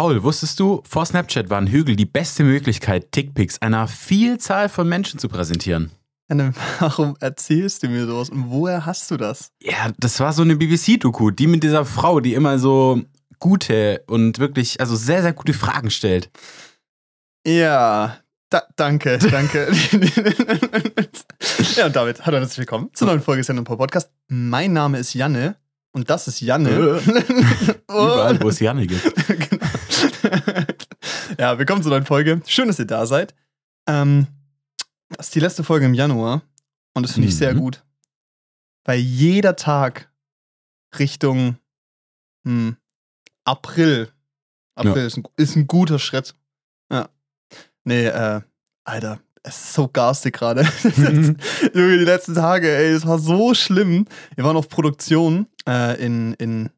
Paul, wusstest du, vor Snapchat waren Hügel die beste Möglichkeit, Tickpics einer Vielzahl von Menschen zu präsentieren? Warum erzählst du mir sowas und woher hast du das? Ja, das war so eine BBC-Doku, die mit dieser Frau, die immer so gute und wirklich, also sehr, sehr gute Fragen stellt. Ja, da, danke, danke. ja, und damit hallo und herzlich willkommen zur neuen Folge Sendung Podcast. Mein Name ist Janne und das ist Janne. Überall, wo es Janne gibt. ja, willkommen zur neuen Folge. Schön, dass ihr da seid. Ähm, das ist die letzte Folge im Januar und das finde ich sehr Mhm. gut. Weil jeder Tag Richtung hm, April, April Ja. ist, ein, ist ein guter Schritt. Ja. Nee, äh, Alter, es ist so garstig gerade. Mhm. Junge, die letzten Tage, ey, es war so schlimm. Wir waren auf Produktion äh, in, in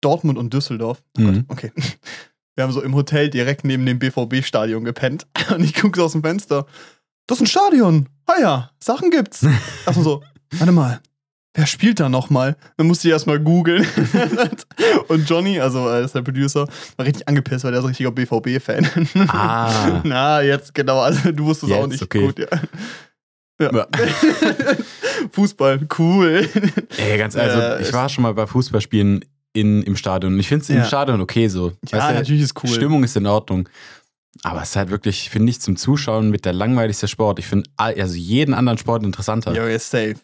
Dortmund und Düsseldorf. Oh Mhm. Gott, okay. Wir haben so im Hotel direkt neben dem BVB-Stadion gepennt. Und ich gucke so aus dem Fenster. Das ist ein Stadion. Ah ja, Sachen gibt's. Erstmal so, warte mal. Wer spielt da nochmal? Dann musste ich erstmal googeln. Und Johnny, also ist der Producer, war richtig angepisst, weil der ist ein richtiger BVB-Fan. Ah. Na, jetzt genau. Also du wusstest auch Jetzt, nicht. okay. Gut, ja. Ja. Ja. Fußball, cool. Ey, ganz also, Ja, ich war schon mal bei Fußballspielen in, im Stadion. Ich finde es im Ja. Stadion okay so. Ja, Weißt du, natürlich ist cool. Stimmung ist in Ordnung. Aber es ist halt wirklich, finde ich, zum Zuschauen mit der langweiligste Sport. Ich finde all- also jeden anderen Sport interessanter. Ja, ist safe.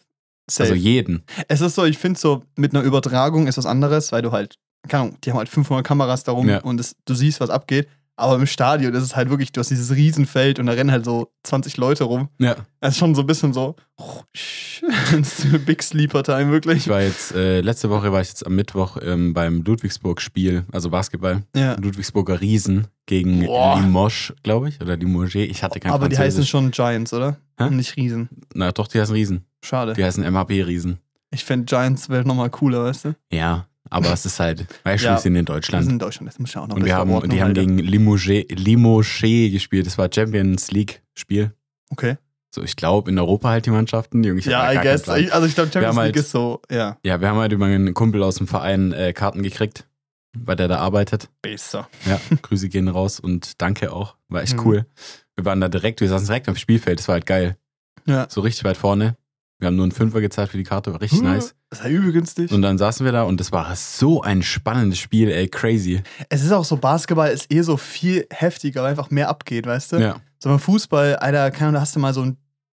Safe. also jeden. Es ist so, ich finde so, mit einer Übertragung ist was anderes, weil du halt, keine Ahnung, die haben halt 500 Kameras darum Ja. und es, du siehst, was abgeht. Aber im Stadion ist es halt wirklich, du hast dieses Riesenfeld und da rennen halt so 20 Leute rum. Ja. Es ist schon so ein bisschen so, das eine Big Sleeper Time, wirklich. Ich war jetzt, äh, letzte Woche war ich jetzt am Mittwoch ähm, beim Ludwigsburg-Spiel, also Basketball. Ja. Ludwigsburger Riesen gegen. Limoges, glaube ich, oder Limoges. Ich hatte kein Aber die heißen schon Giants, oder? Hä? Und nicht Riesen. Na doch, die heißen Riesen. Schade. Die heißen MHP-Riesen. Ich fände Giants wäre nochmal cooler, weißt du? Ja, aber es ist halt, weißt du, Ja. wir sind in Wir Deutschland. sind in Deutschland, das muss ich auch noch Und wir haben, ordnen, die haben Alter. gegen Limoges, Limoges gespielt. Das war Champions League-Spiel. Okay. So, ich glaube, in Europa halt die Mannschaften. Ich hab Ja, I guess. Also ich glaube, Wir Champions League halt- ist so, ja, Ja, wir haben halt über einen Kumpel aus dem Verein äh, Karten gekriegt, weil der da arbeitet. besser. Ja, Grüße gehen raus und danke auch. War echt Mhm. cool. Wir waren da direkt, wir saßen direkt am Spielfeld, das war halt geil. Ja. So richtig weit vorne. Wir haben nur einen Fünfer gezahlt für die Karte, war richtig nice. Das ja übel günstig. Und dann saßen wir da und das war so ein spannendes Spiel, ey, crazy. Es ist auch so, Basketball ist eh so viel heftiger, weil einfach mehr abgeht, weißt du? Ja, So beim Fußball, Alter, keine Ahnung, da hast du mal so ein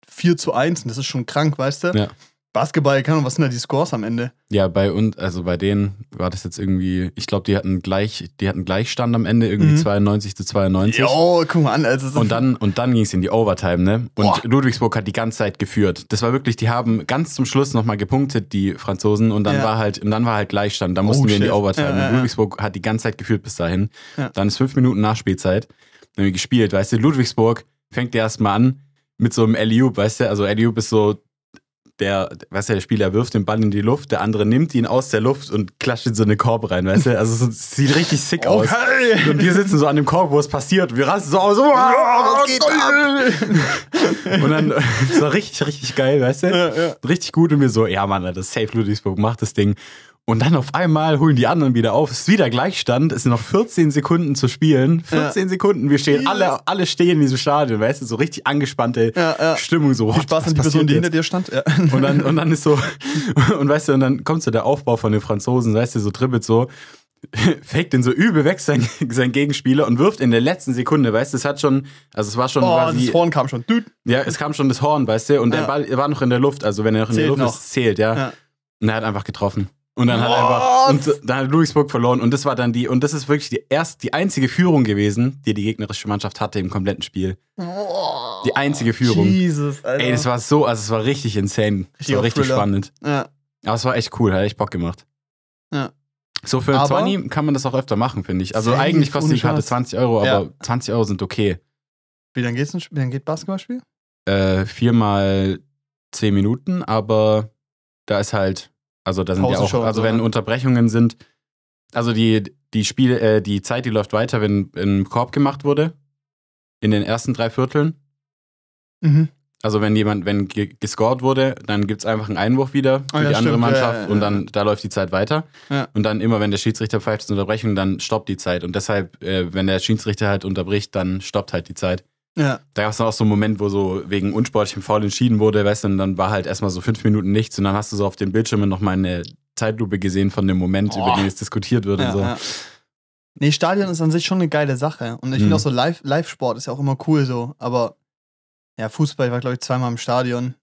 4 zu 1 und das ist schon krank, weißt du? Ja. Basketball, keine Ahnung, was sind da die Scores am Ende? ja, bei uns, also bei denen war das jetzt irgendwie, ich glaube, die hatten gleich, die hatten Gleichstand am Ende, irgendwie Mhm. 92 zu 92. Jo, guck mal an, also Und dann, und dann ging es in die Overtime, ne? Und Boah. Ludwigsburg hat die ganze Zeit geführt. Das war wirklich, die haben ganz zum Schluss nochmal gepunktet, die Franzosen, und dann Ja. war halt, und dann war halt Gleichstand. Da mussten wir in die. Overtime. Ja, ja. Ludwigsburg hat die ganze Zeit geführt bis dahin. Dann ist fünf Minuten Nachspielzeit. Dann haben wir gespielt, weißt du, Ludwigsburg fängt erstmal an mit so einem Eliup, weißt du, also Eliup ist so der, weißt du, der Spieler wirft den Ball in die Luft, der andere nimmt ihn aus der Luft und klatscht in so eine Korb rein, weißt du? Also so, es sieht richtig sick aus. Okay. Und wir sitzen so an dem Korb, wo es passiert. Wir rasten so aus. So, Ja, was geht ab? Und dann, war richtig, richtig geil, weißt du? Ja, ja. Richtig gut. Und wir so, ja, Mann, das ist safe Ludwigsburg, macht das Ding. Und dann auf einmal holen die anderen wieder auf. Es ist wieder Gleichstand. Es sind noch 14 Sekunden zu spielen. 14 Sekunden. Wir stehen, alle, alle stehen in diesem Stadion, weißt du? So richtig angespannte Ja, ja. Stimmung. So, Viel what, Spaß an die Person, die hinter dir stand. Ja. Und dann, und dann ist so, und weißt du, und dann kommt so der Aufbau von den Franzosen, weißt du, so dribbelt so, fake den so übel weg, sein, sein Gegenspieler, und wirft in der letzten Sekunde, weißt du, es hat schon, also es war schon Oh, quasi, das Horn kam schon. Ja, es kam schon das Horn, weißt du, und Ja. der Ball war noch in der Luft, also wenn er noch in der Zählt Luft noch. ist, zählt, ja. Ja. Und er hat einfach getroffen. Und dann hat Was? einfach, und dann hat Ludwigsburg verloren, und das war dann die, und das ist wirklich die erst, die einzige Führung gewesen, die die gegnerische Mannschaft hatte im kompletten Spiel. Die einzige Führung. Jesus, Alter. Ey, das war so, also es war richtig insane. Es war richtig Thriller. spannend. Ja. Aber es war echt cool, hat echt Bock gemacht. Ja. So für ein Aber- 20 kann man das auch öfter machen, finde ich. Also eigentlich kostet die Karte Scheiß. 20 Euro, aber Ja. 20 Euro sind okay. Wie lange geht's denn? Wie lange geht Basketballspiel? Äh, viermal 10 Minuten, aber da ist halt, also da sind ja auch, also so, wenn ne? Unterbrechungen sind, also die, die Spiel, äh, die Zeit, die läuft weiter, wenn ein Korb gemacht wurde, in den ersten drei Vierteln. Mhm. Also wenn jemand, wenn ge- gescored wurde, dann gibt es einfach einen Einwurf wieder für Ah, ja, die andere stimmt. Mannschaft ja, ja, und dann da läuft die Zeit weiter. Und dann immer, wenn der Schiedsrichter pfeift zur Unterbrechung, dann stoppt die Zeit. Und deshalb, äh, wenn der Schiedsrichter halt unterbricht, dann stoppt halt die Zeit. Ja. Da gab es dann auch so einen Moment, wo so wegen unsportlichem Foul entschieden wurde, weißt du, und dann war halt erstmal so fünf Minuten nichts und dann hast du so auf den Bildschirmen nochmal eine Zeitlupe gesehen von dem Moment, Oh. über den jetzt diskutiert wird Ja, und so. ja. Nee, Stadion ist an sich schon eine geile Sache. Und ich Mhm. finde auch so Live- Live-Sport ist ja auch immer cool so. Aber ja, Fußball ich war, glaube ich, zweimal im Stadion.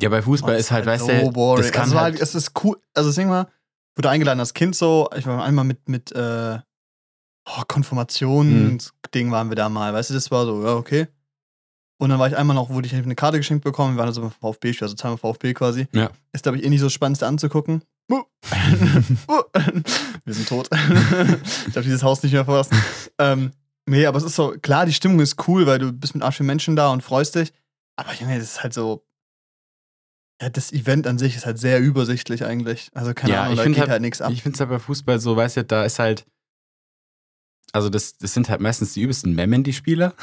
Ja, bei Fußball Oh, ist halt, weißt so du, boring. das kann also, es halt, halt, es ist cool. Also, deswegen mal, wurde eingeladen als Kind so. Ich war einmal mit, mit äh, oh, Konfirmationen-Ding waren wir da mal. Weißt du, das war so, ja, okay. Und dann war ich einmal noch, wurde ich eine Karte geschenkt bekommen. Wir waren also beim VfB, also zweimal VfB quasi. Ja. Ist, glaube ich, eh nicht so das Spannendste anzugucken. Uh. Wir sind tot. ich darf dieses Haus nicht mehr verlassen. Ähm, nee, aber es ist so, klar, die Stimmung ist cool, weil du bist mit Arsch für Menschen da und freust dich. Aber Junge, das ist halt so. Ja, das Event an sich ist halt sehr übersichtlich eigentlich. Also keine Ja, Ahnung, da geht halt- halt, nichts ab. Ich finde es halt bei Fußball so, weißt du, da ist halt. Also, das, das sind halt meistens die übelsten Memmen, die Spieler.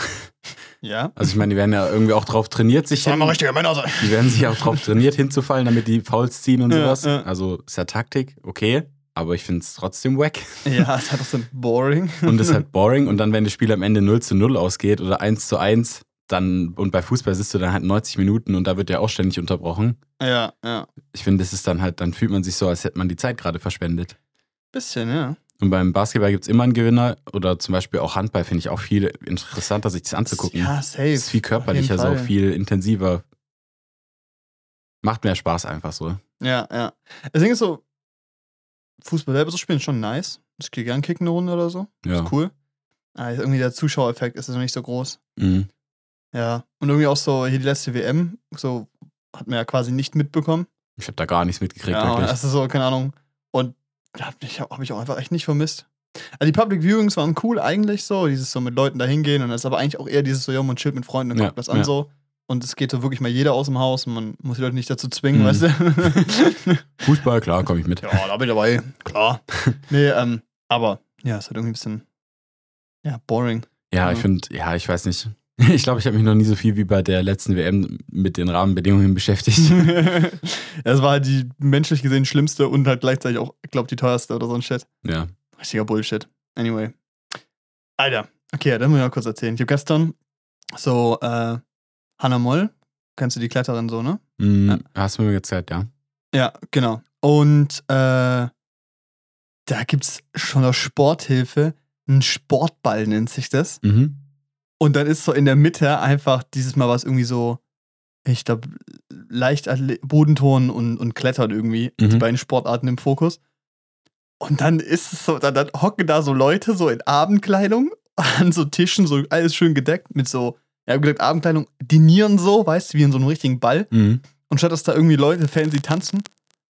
ja. Also, ich meine, die werden ja irgendwie auch drauf trainiert, sich hin, richtiger Männer sein. die werden sich auch drauf trainiert, hinzufallen, damit die Fouls ziehen und Ja, sowas. ja. Also, ist ja Taktik, okay. Aber ich finde es trotzdem wack. Ja, ist halt auch so boring. Und ist halt boring. Und dann, wenn das Spiel am Ende 0 zu 0 ausgeht oder 1 zu 1, dann, und bei Fußball sitzt du dann halt 90 Minuten und da wird ja auch ständig unterbrochen. ja, ja. Ich finde, das ist dann halt, dann fühlt man sich so, als hätte man die Zeit gerade verschwendet. Bisschen, ja. Und beim Basketball gibt es immer einen Gewinner oder zum Beispiel auch Handball finde ich auch viel interessanter, sich das anzugucken. Ja, safe. Das ist viel körperlicher, so viel intensiver. Macht mehr Spaß einfach so. Ja, ja. Deswegen ist so, Fußball selber zu spielen schon nice. Ich gehe gern kicken eine Runde oder so. Ja. Ist cool. Aber irgendwie der Zuschauereffekt ist noch nicht so groß. Mhm. Ja. Und irgendwie auch so, hier die letzte WM, so hat man ja quasi nicht mitbekommen. Ich habe da gar nichts mitgekriegt, ja, wirklich. das ist so, keine Ahnung. Und ja, ich habe hab ich auch einfach echt nicht vermisst. Also die Public Viewings waren cool eigentlich so, dieses so mit Leuten da hingehen und das ist aber eigentlich auch eher dieses so, ja, man chillt mit Freunden und Ja, guckt das an ja. so. Und es geht so wirklich mal jeder aus dem Haus und man muss die Leute nicht dazu zwingen, Mhm. weißt du? Fußball, klar, komme ich mit. ja, da bin ich dabei, klar. nee, ähm, aber ja, es hat irgendwie ein bisschen, ja, boring. Ja. ich finde, ja, ich weiß nicht. Ich glaube, ich habe mich noch nie so viel wie bei der letzten WM mit den Rahmenbedingungen beschäftigt. das war halt die menschlich gesehen schlimmste und halt gleichzeitig auch, ich glaube, die teuerste oder so ein Shit. ja. Richtiger Bullshit. Anyway. Alter, okay, dann muss ich mal kurz erzählen. Ich habe gestern so, äh, Hannah Moll, kennst du die Kletterin so, ne? Mhm, Ja. Hast du mir gezeigt, ja. Ja, genau. Und äh, da gibt's schon aus Sporthilfe einen Sportball, nennt sich das. Mhm. Und dann ist so in der Mitte einfach dieses Mal was irgendwie so, ich glaube, leicht Bodenton und, und Klettern irgendwie, Mhm. die beiden Sportarten im Fokus. Und dann ist es so, dann, dann hocken da so Leute so in Abendkleidung an so Tischen, so alles schön gedeckt mit so, ja, gesagt, Abendkleidung, dinieren so, weißt du, wie in so einem richtigen Ball. Mhm. Und statt dass da irgendwie Leute fancy tanzen,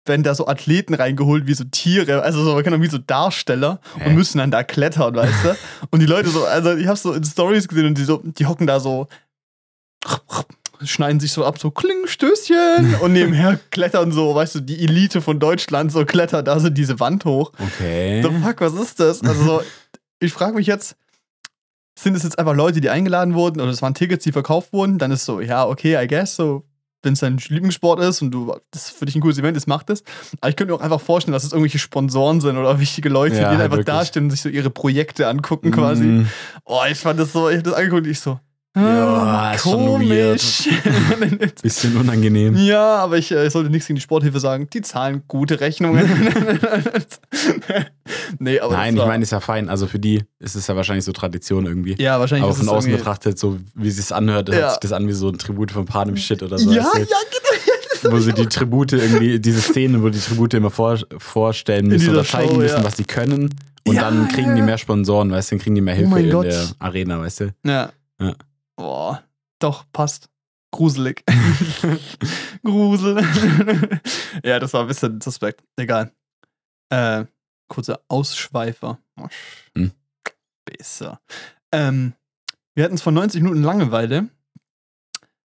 werden da so Athleten reingeholt, wie so Tiere, also so, Ahnung, wie so Darsteller Hä? und müssen dann da klettern, weißt du? Und die Leute so, also ich habe so in Stories gesehen und die so, die hocken da so, schneiden sich so ab, so Kling, Stößchen und nebenher klettern so, weißt du, die Elite von Deutschland so klettert da so diese Wand hoch. Okay. The fuck, was ist das? Also so, ich frage mich jetzt, sind es jetzt einfach Leute, die eingeladen wurden oder es waren Tickets, die verkauft wurden? Dann ist so, ja, okay, I guess, so, wenn es dein Lieblingssport ist und du, das für dich ein cooles Event ist, mach das. Aber ich könnte mir auch einfach vorstellen, dass es irgendwelche Sponsoren sind oder wichtige Leute, Ja, die einfach wirklich. dastehen und sich so ihre Projekte angucken quasi. Mhm. Oh, ich fand das so, ich hab das angeguckt und ich so, Ja, schon komisch. Bisschen unangenehm. Ja, aber ich, äh, ich sollte nichts gegen die Sporthilfe sagen. Die zahlen gute Rechnungen. nee, aber Nein, ich meine, ist ja fein. Also für die ist es ja wahrscheinlich so Tradition irgendwie. ja, wahrscheinlich Aber von außen betrachtet, so wie sie es anhört, Ja. hört sich das an wie so ein Tribut von Panem Shit oder so. Ja, ja, genau. Wo sie die Tribute irgendwie, diese Szenen, wo die Tribute immer vor, vorstellen müssen oder zeigen Show, müssen, ja. was sie können. Und Ja, dann kriegen ja, die mehr Sponsoren, weißt du, dann kriegen die mehr Oh Hilfe mein in Gott. der Arena, weißt du. Ja. Boah, doch, passt. Gruselig. Grusel. ja, das war ein bisschen suspekt. Egal. Äh, kurzer Ausschweifer. Hm. Besser. Ähm, wir hatten es von 90 Minuten Langeweile.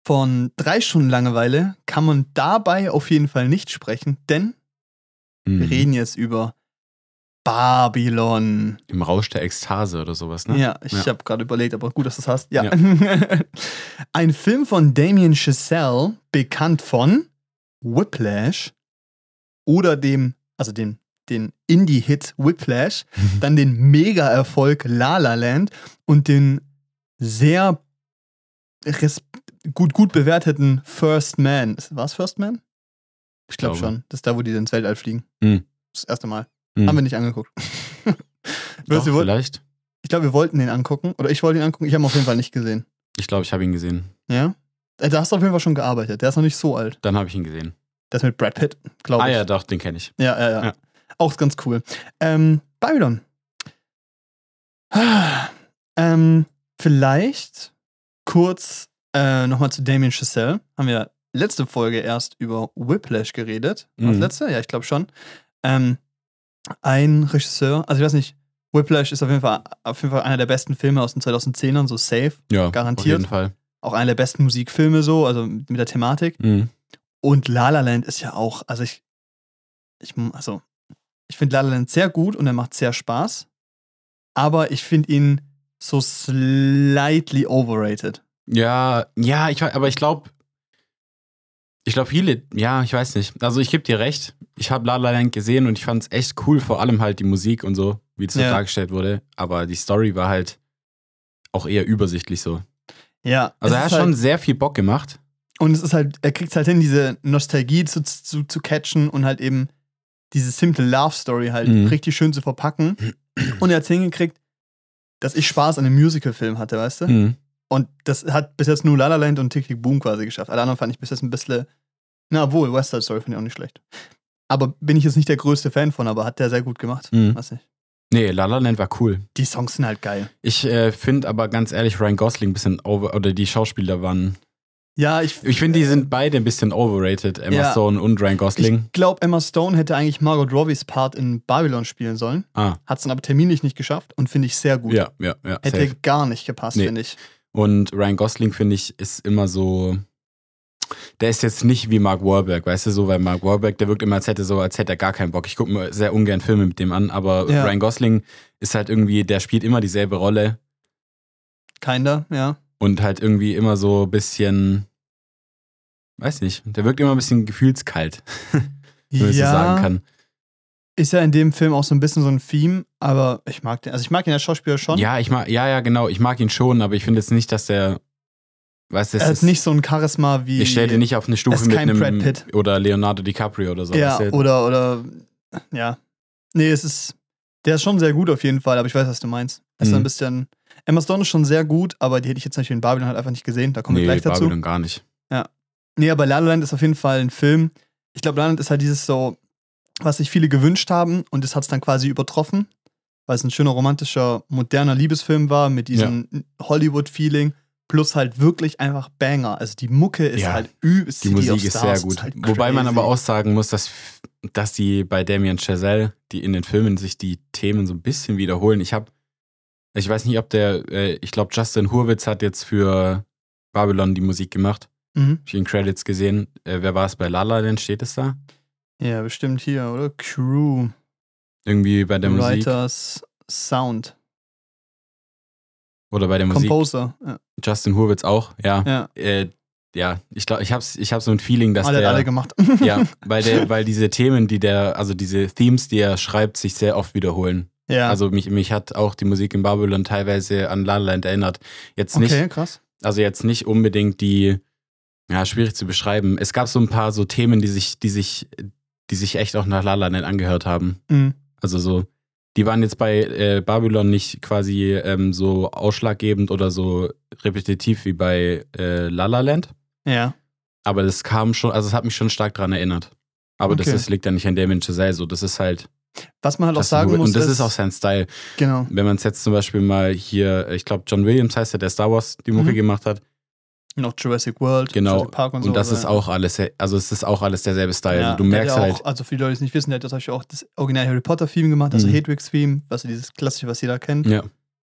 Von drei Stunden Langeweile kann man dabei auf jeden Fall nicht sprechen, denn wir Mhm. reden jetzt über Babylon. Im Rausch der Ekstase oder sowas, ne? Ja, ich Ja. habe gerade überlegt, aber gut, dass du das hast. Ja. Ein Film von Damien Chazelle, bekannt von Whiplash oder dem, also den, den Indie-Hit Whiplash, dann den Mega-Erfolg La La Land und den sehr gut, gut bewerteten First Man. War es First Man? Ich glaube Glaube. schon. Das ist da, wo die ins Weltall fliegen. Hm. Das erste Mal. Hm. Haben wir nicht angeguckt. Doch, wollten, vielleicht. ich glaube, wir wollten den angucken. Oder ich wollte ihn angucken. Ich habe ihn auf jeden Fall nicht gesehen. Ich glaube, ich habe ihn gesehen. Ja? Äh, Da hast du auf jeden Fall schon gearbeitet. Der ist noch nicht so alt. Dann habe ich ihn gesehen. Der ist mit Brad Pitt, glaube Ah ich. ja, doch, den kenne ich. Ja, ja, ja. Ja. Auch ganz cool. Ähm, Babylon. Ähm, vielleicht kurz äh, nochmal zu Damien Chazelle. Haben wir letzte Folge erst über Whiplash geredet. War das Mhm. letzte? Ja, ich glaube schon. Ähm, ein Regisseur, also ich weiß nicht, Whiplash ist auf jeden, Fall, auf jeden Fall einer der besten Filme aus den 2010ern, so safe. Ja, Garantiert. Auf jeden Fall. Auch einer der besten Musikfilme, so, also mit der Thematik. Mhm. Und La La Land ist ja auch, also ich, ich also, ich finde La La Land sehr gut und er macht sehr Spaß. Aber ich finde ihn so slightly overrated. Ja, ja, ich, aber ich glaube, ich glaube viele, ja, ich weiß nicht. Also ich gebe dir recht. Ich habe La La Land gesehen und ich fand es echt cool, vor allem halt die Musik und so, wie so Ja. dargestellt wurde. Aber die Story war halt auch eher übersichtlich so. Ja. Also es er hat ist schon Halt, sehr viel Bock gemacht. und es ist halt, er kriegt halt hin, diese Nostalgie zu, zu, zu catchen und halt eben diese simple Love Story halt Mhm. richtig schön zu verpacken. Und er hat hingekriegt, dass ich Spaß an einem Musical-Film hatte, weißt du? Mhm. Und das hat bis jetzt nur La La Land und Tick Tick Boom quasi geschafft. Alle anderen fand ich bis jetzt ein bisschen. Na, obwohl, West Side Story finde ich auch nicht schlecht. Aber bin ich jetzt nicht der größte Fan von, aber hat der sehr gut gemacht. Mhm. Weiß nicht. Nee, La La Land war cool. Die Songs sind halt geil. Ich äh, finde aber ganz ehrlich, Ryan Gosling ein bisschen over, oder die Schauspieler waren. Ja, ich. Ich finde, die sind beide ein bisschen overrated. Emma Ja. Stone und Ryan Gosling. Ich glaube, Emma Stone hätte eigentlich Margot Robbies Part in Babylon spielen sollen. ah, Hat es dann aber terminlich nicht geschafft und finde ich sehr gut. ja, ja, ja. Hätte safe. gar nicht gepasst, Nee. finde ich. Und Ryan Gosling, finde ich, ist immer so. Der ist jetzt nicht wie Mark Wahlberg, weißt du, so, weil Mark Wahlberg, der wirkt immer, als hätte, so, als hätte er gar keinen Bock. Ich gucke mir sehr ungern Filme mit dem an, aber Ja. Ryan Gosling ist halt irgendwie, der spielt immer dieselbe Rolle Kinder, ja. und halt irgendwie immer so ein bisschen, weiß nicht, der wirkt immer ein bisschen gefühlskalt, wenn man ja, so sagen kann. Ist ja in dem Film auch so ein bisschen so ein Theme, aber ich mag den. Also ich mag ihn als Schauspieler schon. Ja, ich mag, ja, ja, genau, ich mag ihn schon, aber ich finde jetzt nicht, dass der, weißt das er hat ist, nicht so ein Charisma wie. ich stelle den nicht auf eine Stufe ist mit einem, Brad Pitt. oder Leonardo DiCaprio oder so. Ja, oder, oder, ja. Nee, es ist, der ist schon sehr gut auf jeden Fall, aber ich weiß, was du meinst. Es ist Mhm. ein bisschen, Emma Stone ist schon sehr gut, aber die hätte ich jetzt natürlich in Babylon halt einfach nicht gesehen, da kommen wir nee, gleich dazu. Babylon gar nicht. Nee, aber La La Land ist auf jeden Fall ein Film. Ich glaube, La La Land ist halt dieses so, was sich viele gewünscht haben und das hat es dann quasi übertroffen, weil es ein schöner, romantischer, moderner Liebesfilm war mit diesem Hollywood-Feeling. Plus halt wirklich einfach Banger. Also die Mucke ist Ja, halt übelst Die Musik ist Stars, sehr gut. halt Wobei man aber auch sagen muss, dass, dass die bei Damien Chazelle, die in den Filmen sich die Themen so ein bisschen wiederholen. Ich habe, ich weiß nicht, ob der, äh, ich glaube, Justin Hurwitz hat jetzt für Babylon die Musik gemacht. Mhm. Hab ich in Credits gesehen. Äh, wer war es bei Lala denn? Steht es da? Ja, bestimmt hier, oder? Crew, Irgendwie bei der Musik. Writers, Sound, Oder bei der Musik. Composer. Ja, Justin Hurwitz auch, ja. ja. Äh, ja, ich glaube, ich habe ich hab so ein Feeling, dass alle, der. alle gemacht. ja, weil, der, weil diese Themen, die der, also diese Themes, die er schreibt, sich sehr oft wiederholen. ja. Also mich, mich hat auch die Musik in Babylon teilweise an La La Land erinnert. Jetzt okay, nicht, krass. also jetzt nicht unbedingt die, ja, schwierig zu beschreiben. Es gab so ein paar so Themen, die sich, die sich, die sich echt auch nach La La Land angehört haben. Mhm. Also so, die waren jetzt bei äh, Babylon nicht quasi ähm, so ausschlaggebend oder so repetitiv wie bei äh, La La Land. Ja. Aber das kam schon, also es hat mich schon stark daran erinnert. Aber das Okay. ist, liegt ja nicht an Damien Chazelle, so das ist halt. Was man halt auch sagen muss, und das ist auch sein Style. genau. Wenn man es jetzt zum Beispiel mal hier, ich glaube, John Williams heißt der, der Star Wars die Mucke Mhm. gemacht hat. Noch Jurassic World, Genau. Jurassic Park und, Und, so. das ist ja. auch alles, also es ist auch alles derselbe Style. Ja, also du merkst ja halt, auch, also für die Leute, die es nicht wissen, der hat zum Beispiel auch das Original Harry Potter Theme gemacht, also Mhm. Hedwigs Theme, was dieses klassische, was jeder kennt. ja,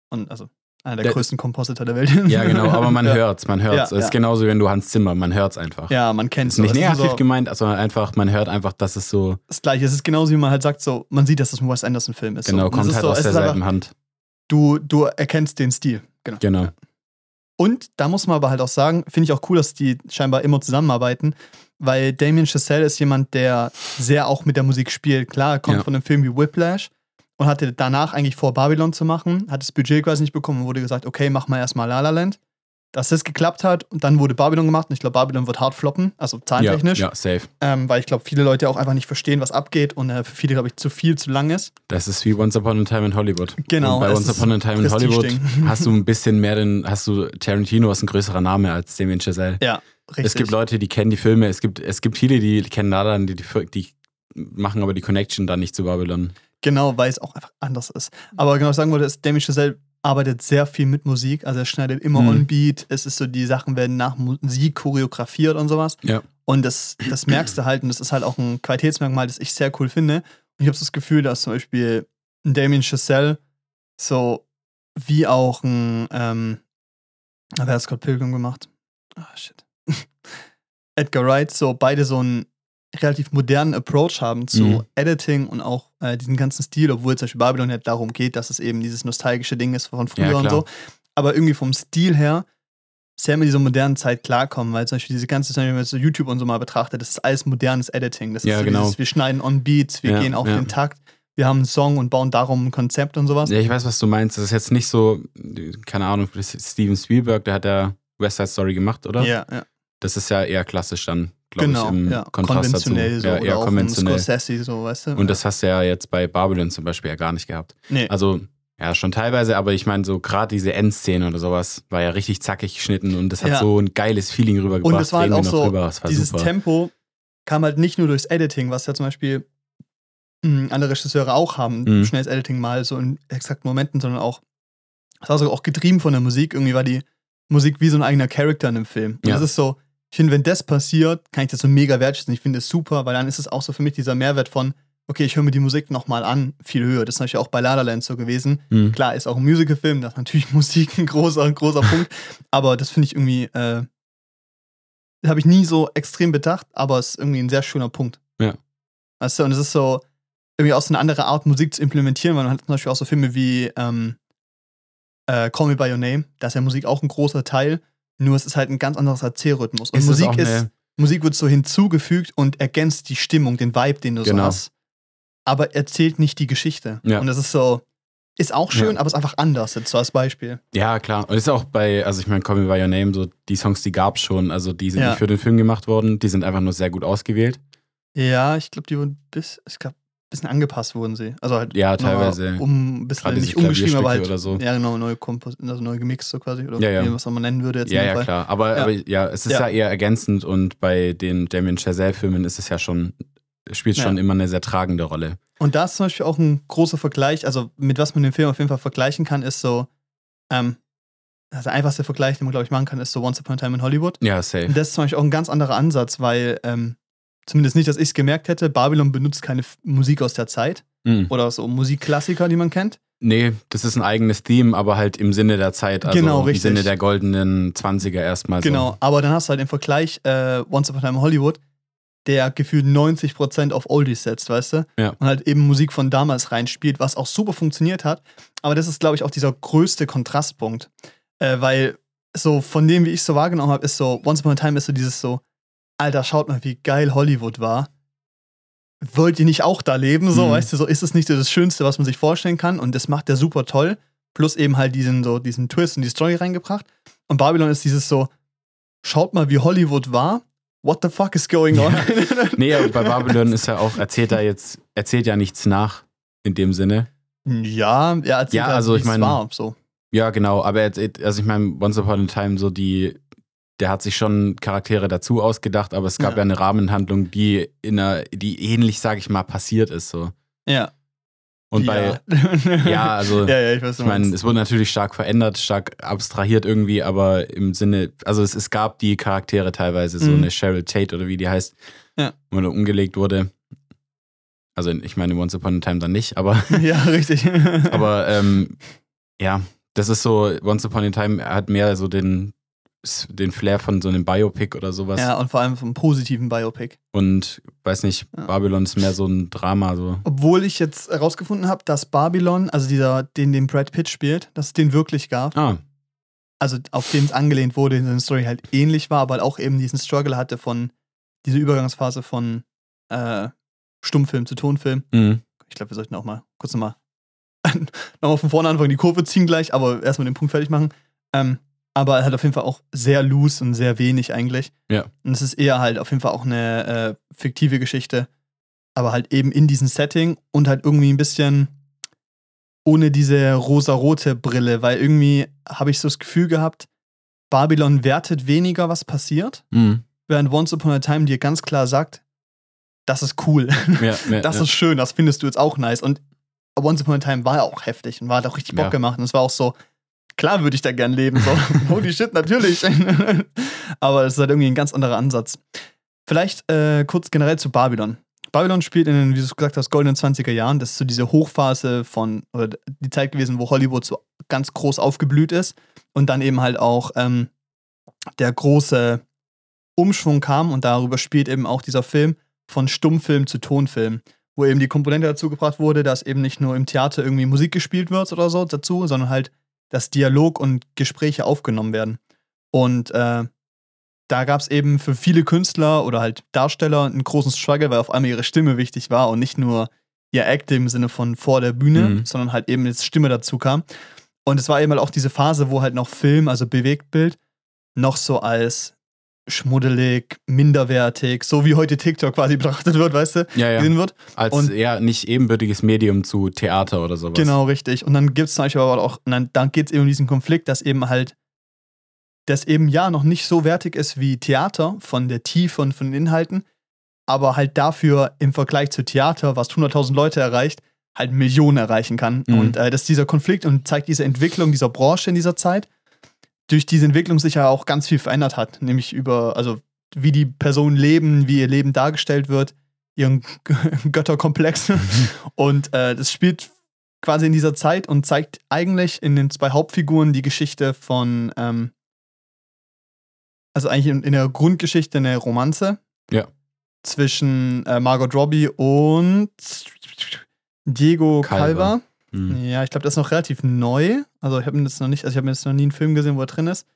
Und also einer der Der- größten Kompositor der Welt. Ja, genau, aber man ja. hört's, man hört's. Ja, es ist ja. genauso wie wenn du Hans Zimmer, man hört's einfach. Ja, man kennt Ist nicht negativ so gemeint, sondern einfach, man hört einfach, dass es so, das Gleiche. Es ist genauso, wie man halt sagt, so, man sieht, dass das ein Wes Anderson-Film ist. genau, so. Und es kommt ist halt so, aus ist derselben Hand. du, du erkennst den Stil. Genau. Genau. Und da muss man aber halt auch sagen, finde ich auch cool, dass die scheinbar immer zusammenarbeiten, weil Damien Chazelle ist jemand, der sehr auch mit der Musik spielt. Klar, er kommt Ja. von einem Film wie Whiplash und hatte danach eigentlich vor, Babylon zu machen, hat das Budget quasi nicht bekommen und wurde gesagt, okay, mach mal erstmal La La Land. Dass das geklappt hat und dann wurde Babylon gemacht und ich glaube, Babylon wird hart floppen, also Ja, zahlentechnisch, ja, safe. ähm, weil ich glaube, viele Leute auch einfach nicht verstehen, was abgeht und äh, für viele, glaube ich, zu viel, zu lang ist. Das ist wie Once Upon a Time in Hollywood. Genau, Und bei Once Upon a Time in Hollywood hast du ein bisschen mehr den, hast du Tarantino ist ein größerer Name als Damien Chazelle. Ja, richtig. Es gibt Leute, die kennen die Filme, es gibt, es gibt viele, die kennen Nada, die, die, die machen aber die Connection dann nicht zu Babylon. Genau, weil es auch einfach anders ist. Aber genau, was ich sagen wollte, ist, Damien Chazelle arbeitet sehr viel mit Musik. Also er schneidet immer Mhm. on Beat. Es ist so, die Sachen werden nach Musik choreografiert und sowas. Ja. Und das, das merkst du halt. Und das ist halt auch ein Qualitätsmerkmal, das ich sehr cool finde. Und ich habe das Gefühl, dass zum Beispiel ein Damien Chazelle so wie auch ein, ähm, wer hat Scott Pilgrim gemacht? Ah, shit. Edgar Wright, so beide so einen relativ modernen Approach haben zu Mhm. Editing und auch äh, diesen ganzen Stil, obwohl zum Beispiel Babylon ja darum geht, dass es eben dieses nostalgische Ding ist von früher Ja, und so. Aber irgendwie vom Stil her sehr mit dieser modernen Zeit klarkommen, weil zum Beispiel diese ganze, wenn man so YouTube und so mal betrachtet, das ist alles modernes Editing. Das ist Ja, so genau. dieses, wir schneiden on Beats, wir Ja, gehen auf den Takt, wir haben einen Song und bauen darum ein Konzept und sowas. Ja, ich weiß, was du meinst. Das ist jetzt nicht so, keine Ahnung, ist Steven Spielberg, der hat ja West Side Story gemacht, oder? Ja, ja. Das ist ja eher klassisch dann, glaube genau. ich, im ja. Kontrast dazu. konventionell so ja, eher konventionell. Scorsese, so, weißt du? Und das hast du ja jetzt bei Babylon zum Beispiel ja gar nicht gehabt. nee. Also, ja, schon teilweise, aber ich meine, so gerade diese Endszene oder sowas war ja richtig zackig geschnitten und das hat Ja. so ein geiles Feeling rübergebracht. Und es war halt auch so, drüber, dieses super. Tempo kam halt nicht nur durchs Editing, was ja zum Beispiel mh, andere Regisseure auch haben, Mhm. schnelles Editing mal so in exakten Momenten, sondern auch, es war so auch getrieben von der Musik. Irgendwie war die Musik wie so ein eigener Charakter in einem Film. Und Ja. das ist so, ich finde, wenn das passiert, kann ich das so mega wertschätzen. Ich finde es super, weil dann ist es auch so für mich dieser Mehrwert von, okay, ich höre mir die Musik nochmal an, viel höher. Das ist natürlich auch bei La La Land so gewesen. Mhm. Klar, ist auch ein Musicalfilm, da ist natürlich Musik ein großer, großer Punkt. Aber das finde ich irgendwie, äh, das habe ich nie so extrem bedacht, aber es ist irgendwie ein sehr schöner Punkt. Ja. Weißt du, und es ist so, irgendwie auch so eine andere Art, Musik zu implementieren, weil man hat zum Beispiel auch so Filme wie ähm, äh, Call Me By Your Name, da ist ja Musik auch ein großer Teil, nur es ist halt ein ganz anderes Erzählrhythmus. Und Ist es Musik ist, Musik wird so hinzugefügt und ergänzt die Stimmung, den Vibe, den du so Genau. hast, aber erzählt nicht die Geschichte. Ja. Und das ist so, ist auch schön, Ja. aber ist einfach anders, jetzt so als Beispiel. Ja, klar. Und ist auch bei, also ich meine, Call Me By Your Name, so die Songs, die gab es schon. Also die sind Ja. nicht für den Film gemacht worden, die sind einfach nur sehr gut ausgewählt. Ja, ich glaube, die wurden bis, glaube, ein bisschen angepasst wurden sie. Also halt Ja, teilweise. Um, ein bisschen nicht umgeschrieben, aber halt. Oder so. Ja, genau, neu, kompos also neu gemixt so quasi. Oder Ja, ja. was man nennen würde jetzt Ja, ja, Fall. klar. Aber Ja. aber ja, es ist Ja. ja. eher ergänzend und bei den Damien Chazelle-Filmen ist es ja schon, spielt schon immer eine sehr tragende Rolle. Und da ist zum Beispiel auch ein großer Vergleich, also mit was man den Film auf jeden Fall vergleichen kann, ist so, ähm, also der einfachste Vergleich, den man, glaube ich, machen kann, ist so Once Upon a Time in Hollywood. Ja, safe. Und das ist zum Beispiel auch ein ganz anderer Ansatz, weil, ähm, zumindest nicht, dass ich es gemerkt hätte, Babylon benutzt keine F Musik aus der Zeit Mhm. oder so Musikklassiker, die man kennt. Nee, das ist ein eigenes Theme, aber halt im Sinne der Zeit, also Genau, im richtig. Sinne der goldenen 20er erstmal. Genau, aber dann hast du halt im Vergleich äh, Once Upon a Time in Hollywood, der gefühlt 90% auf Oldies setzt, weißt du? Ja. Und halt eben Musik von damals reinspielt, was auch super funktioniert hat. Aber das ist, glaube ich, auch dieser größte Kontrastpunkt. Äh, weil so von dem, wie ich es so wahrgenommen habe, ist so, Once Upon a Time ist so dieses so, Alter, schaut mal, wie geil Hollywood war. Wollt ihr nicht auch da leben? So, Mhm. weißt du, so ist es nicht das Schönste, was man sich vorstellen kann. Und das macht der super toll. Plus eben halt diesen, so, diesen Twist und die Story reingebracht. Und Babylon ist dieses so, schaut mal, wie Hollywood war. What the fuck is going on? Nee, aber bei Babylon ist ja auch, erzählt er jetzt, erzählt ja nichts nach in dem Sinne. ja, er erzählt Ja, halt, also ich es mein- war. So. Ja, genau, aber er, also ich meine, Once Upon a Time, so die, der hat sich schon Charaktere dazu ausgedacht, aber es gab Ja. ja, eine Rahmenhandlung, die in einer, die ähnlich, sag ich mal, passiert ist so. Ja. Und bei, ja. ja, also ja, ja, ich weiß, Ich meine, es wurde natürlich stark verändert, stark abstrahiert irgendwie, aber im Sinne, also es, es gab die Charaktere teilweise, so Mhm. eine Cheryl Tate oder wie die heißt, Ja. wo umgelegt wurde. Also ich meine, Once Upon a Time dann nicht, aber, ja, richtig. aber ähm, ja, Das ist so, Once Upon a Time hat mehr so den, den Flair von so einem Biopic oder sowas. Ja, und vor allem vom positiven Biopic. Und weiß nicht, Ja. Babylon ist mehr so ein Drama. So. Obwohl ich jetzt herausgefunden habe, dass Babylon, also dieser, den den Brad Pitt spielt, dass es den wirklich gab. Ah, Also auf den es angelehnt wurde, in seiner Story halt ähnlich war, aber halt auch eben diesen Struggle hatte von dieser Übergangsphase von äh, Stummfilm zu Tonfilm. mhm. Ich glaube, wir sollten auch mal kurz nochmal nochmal von vorne anfangen, die Kurve ziehen gleich, aber erstmal den Punkt fertig machen. Ähm, aber er hat auf jeden Fall auch sehr loose und sehr wenig eigentlich. Ja. Und es ist eher halt auf jeden Fall auch eine äh, fiktive Geschichte, aber halt eben in diesem Setting und halt irgendwie ein bisschen ohne diese rosarote Brille, weil irgendwie habe ich so das Gefühl gehabt, Babylon wertet weniger, was passiert, Mhm. während Once Upon a Time dir ganz klar sagt, das ist cool. Ja, ja, Das ja. ist schön, das findest du jetzt auch nice. Und Once Upon a Time war ja auch heftig und war hat auch richtig Bock gemacht. Und es war auch so, klar würde ich da gern leben. So, holy shit, natürlich. Aber es ist halt irgendwie ein ganz anderer Ansatz. Vielleicht äh, kurz generell zu Babylon. Babylon spielt in den, wie du es gesagt hast, goldenen 20er Jahren. Das ist so diese Hochphase von, oder die Zeit gewesen, wo Hollywood so ganz groß aufgeblüht ist. Und dann eben halt auch ähm, der große Umschwung kam. Und darüber spielt eben auch dieser Film von Stummfilm zu Tonfilm wo eben die Komponente dazu gebracht wurde, dass eben nicht nur im Theater irgendwie Musik gespielt wird oder so dazu, sondern halt, dass Dialog und Gespräche aufgenommen werden. Und äh, da gab es eben für viele Künstler oder halt Darsteller einen großen Struggle, weil auf einmal ihre Stimme wichtig war und nicht nur ihr Act im Sinne von vor der Bühne, Mhm. sondern halt eben jetzt Stimme dazu kam. Und es war eben halt auch diese Phase, wo halt noch Film, also Bewegtbild, noch so als schmuddelig, minderwertig, so wie heute TikTok quasi betrachtet wird, weißt du, ja, ja. gesehen wird. Als und- eher nicht ebenbürtiges Medium zu Theater oder sowas. Genau, richtig. Und dann gibt es zum Beispiel aber auch, dann, dann geht es eben um diesen Konflikt, dass eben halt, das eben ja noch nicht so wertig ist wie Theater von der Tiefe und von den Inhalten, aber halt dafür im Vergleich zu Theater, was 100.000 Leute erreicht, halt Millionen erreichen kann. Mhm. Und äh, das ist dieser Konflikt und zeigt diese Entwicklung dieser Branche in dieser Zeit, durch diese Entwicklung sich ja auch ganz viel verändert hat, nämlich über, also wie die Personen leben, wie ihr Leben dargestellt wird, ihren Götterkomplex. Und äh, das spielt quasi in dieser Zeit und zeigt eigentlich in den zwei Hauptfiguren die Geschichte von, ähm, also eigentlich in, in der Grundgeschichte eine Romanze. Ja. Zwischen äh, Margot Robbie und Diego Calva. Calva. Mhm. Ja, ich glaube, das ist noch relativ neu. Also ich habe jetzt noch nicht, also ich habe jetzt noch nie einen Film gesehen, wo er drin ist.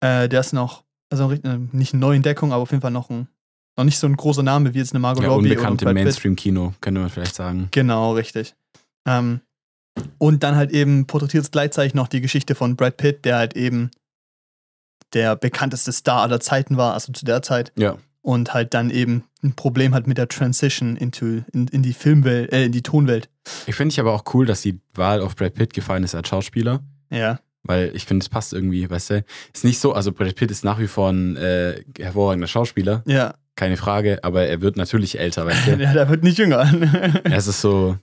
Äh, der ist noch, also äh, nicht eine Neuentdeckung, aber auf jeden Fall noch ein, noch nicht so ein großer Name wie jetzt eine Margot Ja, Robbie unbekannt im oder. Mainstream-Kino, könnte man vielleicht sagen. Genau, richtig. Ähm, und dann halt eben porträtiert es gleichzeitig noch die Geschichte von Brad Pitt, der halt eben der bekannteste Star aller Zeiten war, also zu der Zeit. Ja. Und halt dann eben ein Problem hat mit der Transition into, in, in die Filmwelt, äh, in die Tonwelt. Ich finde ich aber auch cool, dass die Wahl auf Brad Pitt gefallen ist als Schauspieler. Ja. Weil ich finde, es passt irgendwie, weißt du? Ist nicht so, also Brad Pitt ist nach wie vor ein äh, hervorragender Schauspieler, Ja. keine Frage, aber er wird natürlich älter, weißt du? ja, der wird nicht jünger. es ist so,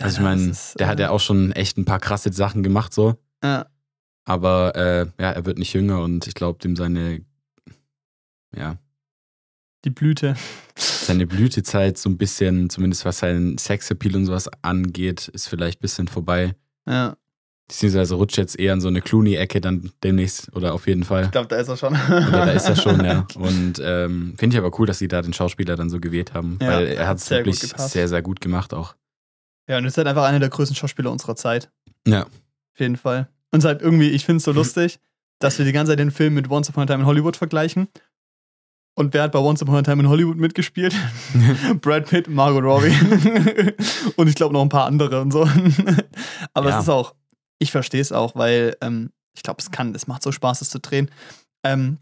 also ich meine, der hat äh, ja auch schon echt ein paar krasse Sachen gemacht, so. Ja. Aber äh, ja, er wird nicht jünger und ich glaube, dem seine, ja, Die Blüte. seine Blütezeit so ein bisschen, zumindest was seinen Sexappeal und sowas angeht, ist vielleicht ein bisschen vorbei. Ja. Beziehungsweise rutscht jetzt eher in so eine Clooney-Ecke dann demnächst oder auf jeden Fall. Ich glaube, da ist er schon. Oder da ist er schon, ja. Und ähm, finde ich aber cool, dass sie da den Schauspieler dann so gewählt haben, Ja, weil er hat es wirklich sehr, sehr gut gemacht auch. Ja, und ist halt einfach einer der größten Schauspieler unserer Zeit. Ja. Auf jeden Fall. Und es ist halt irgendwie, ich finde es so lustig, dass wir die ganze Zeit den Film mit Once Upon a Time in Hollywood vergleichen. Und wer hat bei Once Upon a Time in Hollywood mitgespielt? Brad Pitt, Margot Robbie. und ich glaube noch ein paar andere und so. Aber Ja. es ist auch, ich verstehe es auch, weil ähm, ich glaube, es kann, es macht so Spaß, es zu drehen. Ähm,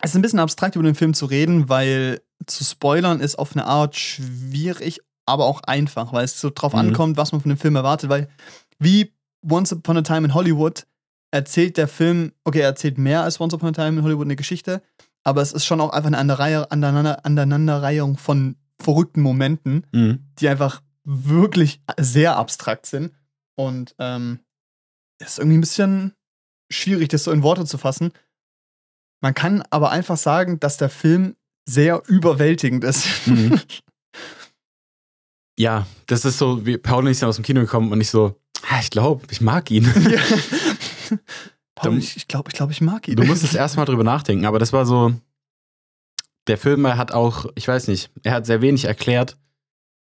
es ist ein bisschen abstrakt, über den Film zu reden, weil zu spoilern ist auf eine Art schwierig, aber auch einfach, weil es so drauf Mhm. ankommt, was man von dem Film erwartet, weil wie Once Upon a Time in Hollywood erzählt der Film, okay, er erzählt mehr als Once Upon a Time in Hollywood eine Geschichte, aber es ist schon auch einfach eine Aneinanderreihe- Aneinander- Aneinanderreihung von verrückten Momenten, Mhm. die einfach wirklich sehr abstrakt sind. Und ähm, es ist irgendwie ein bisschen schwierig, das so in Worte zu fassen. Man kann aber einfach sagen, dass der Film sehr überwältigend ist. Mhm. Ja, das ist so, wie Paul und ich sind aus dem Kino gekommen und ich so, Ah, Ich glaube, ich mag ihn. Ja. Paul, Dann- ich, glaube, ich, glaub, ich mag ihn. Du musst es erstmal drüber nachdenken, aber das war so. Der Film hat auch, ich weiß nicht, er hat sehr wenig erklärt,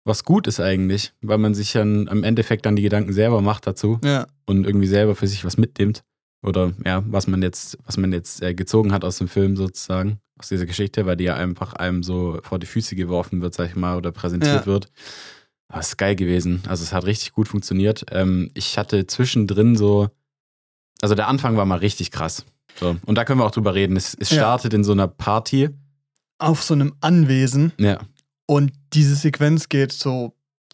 was gut ist eigentlich, weil man sich dann im Endeffekt dann die Gedanken selber macht dazu Ja, und irgendwie selber für sich was mitnimmt. Oder ja, was man jetzt, was man jetzt äh, gezogen hat aus dem Film sozusagen, aus dieser Geschichte, weil die ja einfach einem so vor die Füße geworfen wird, sag ich mal, oder präsentiert Ja. wird. Aber es ist geil gewesen. Also es hat richtig gut funktioniert. Ähm, ich hatte zwischendrin so, also der Anfang war mal richtig krass. So. Und da können wir auch drüber reden. Es, es Ja. startet in so einer Party. auf so einem Anwesen Ja, und diese Sequenz geht so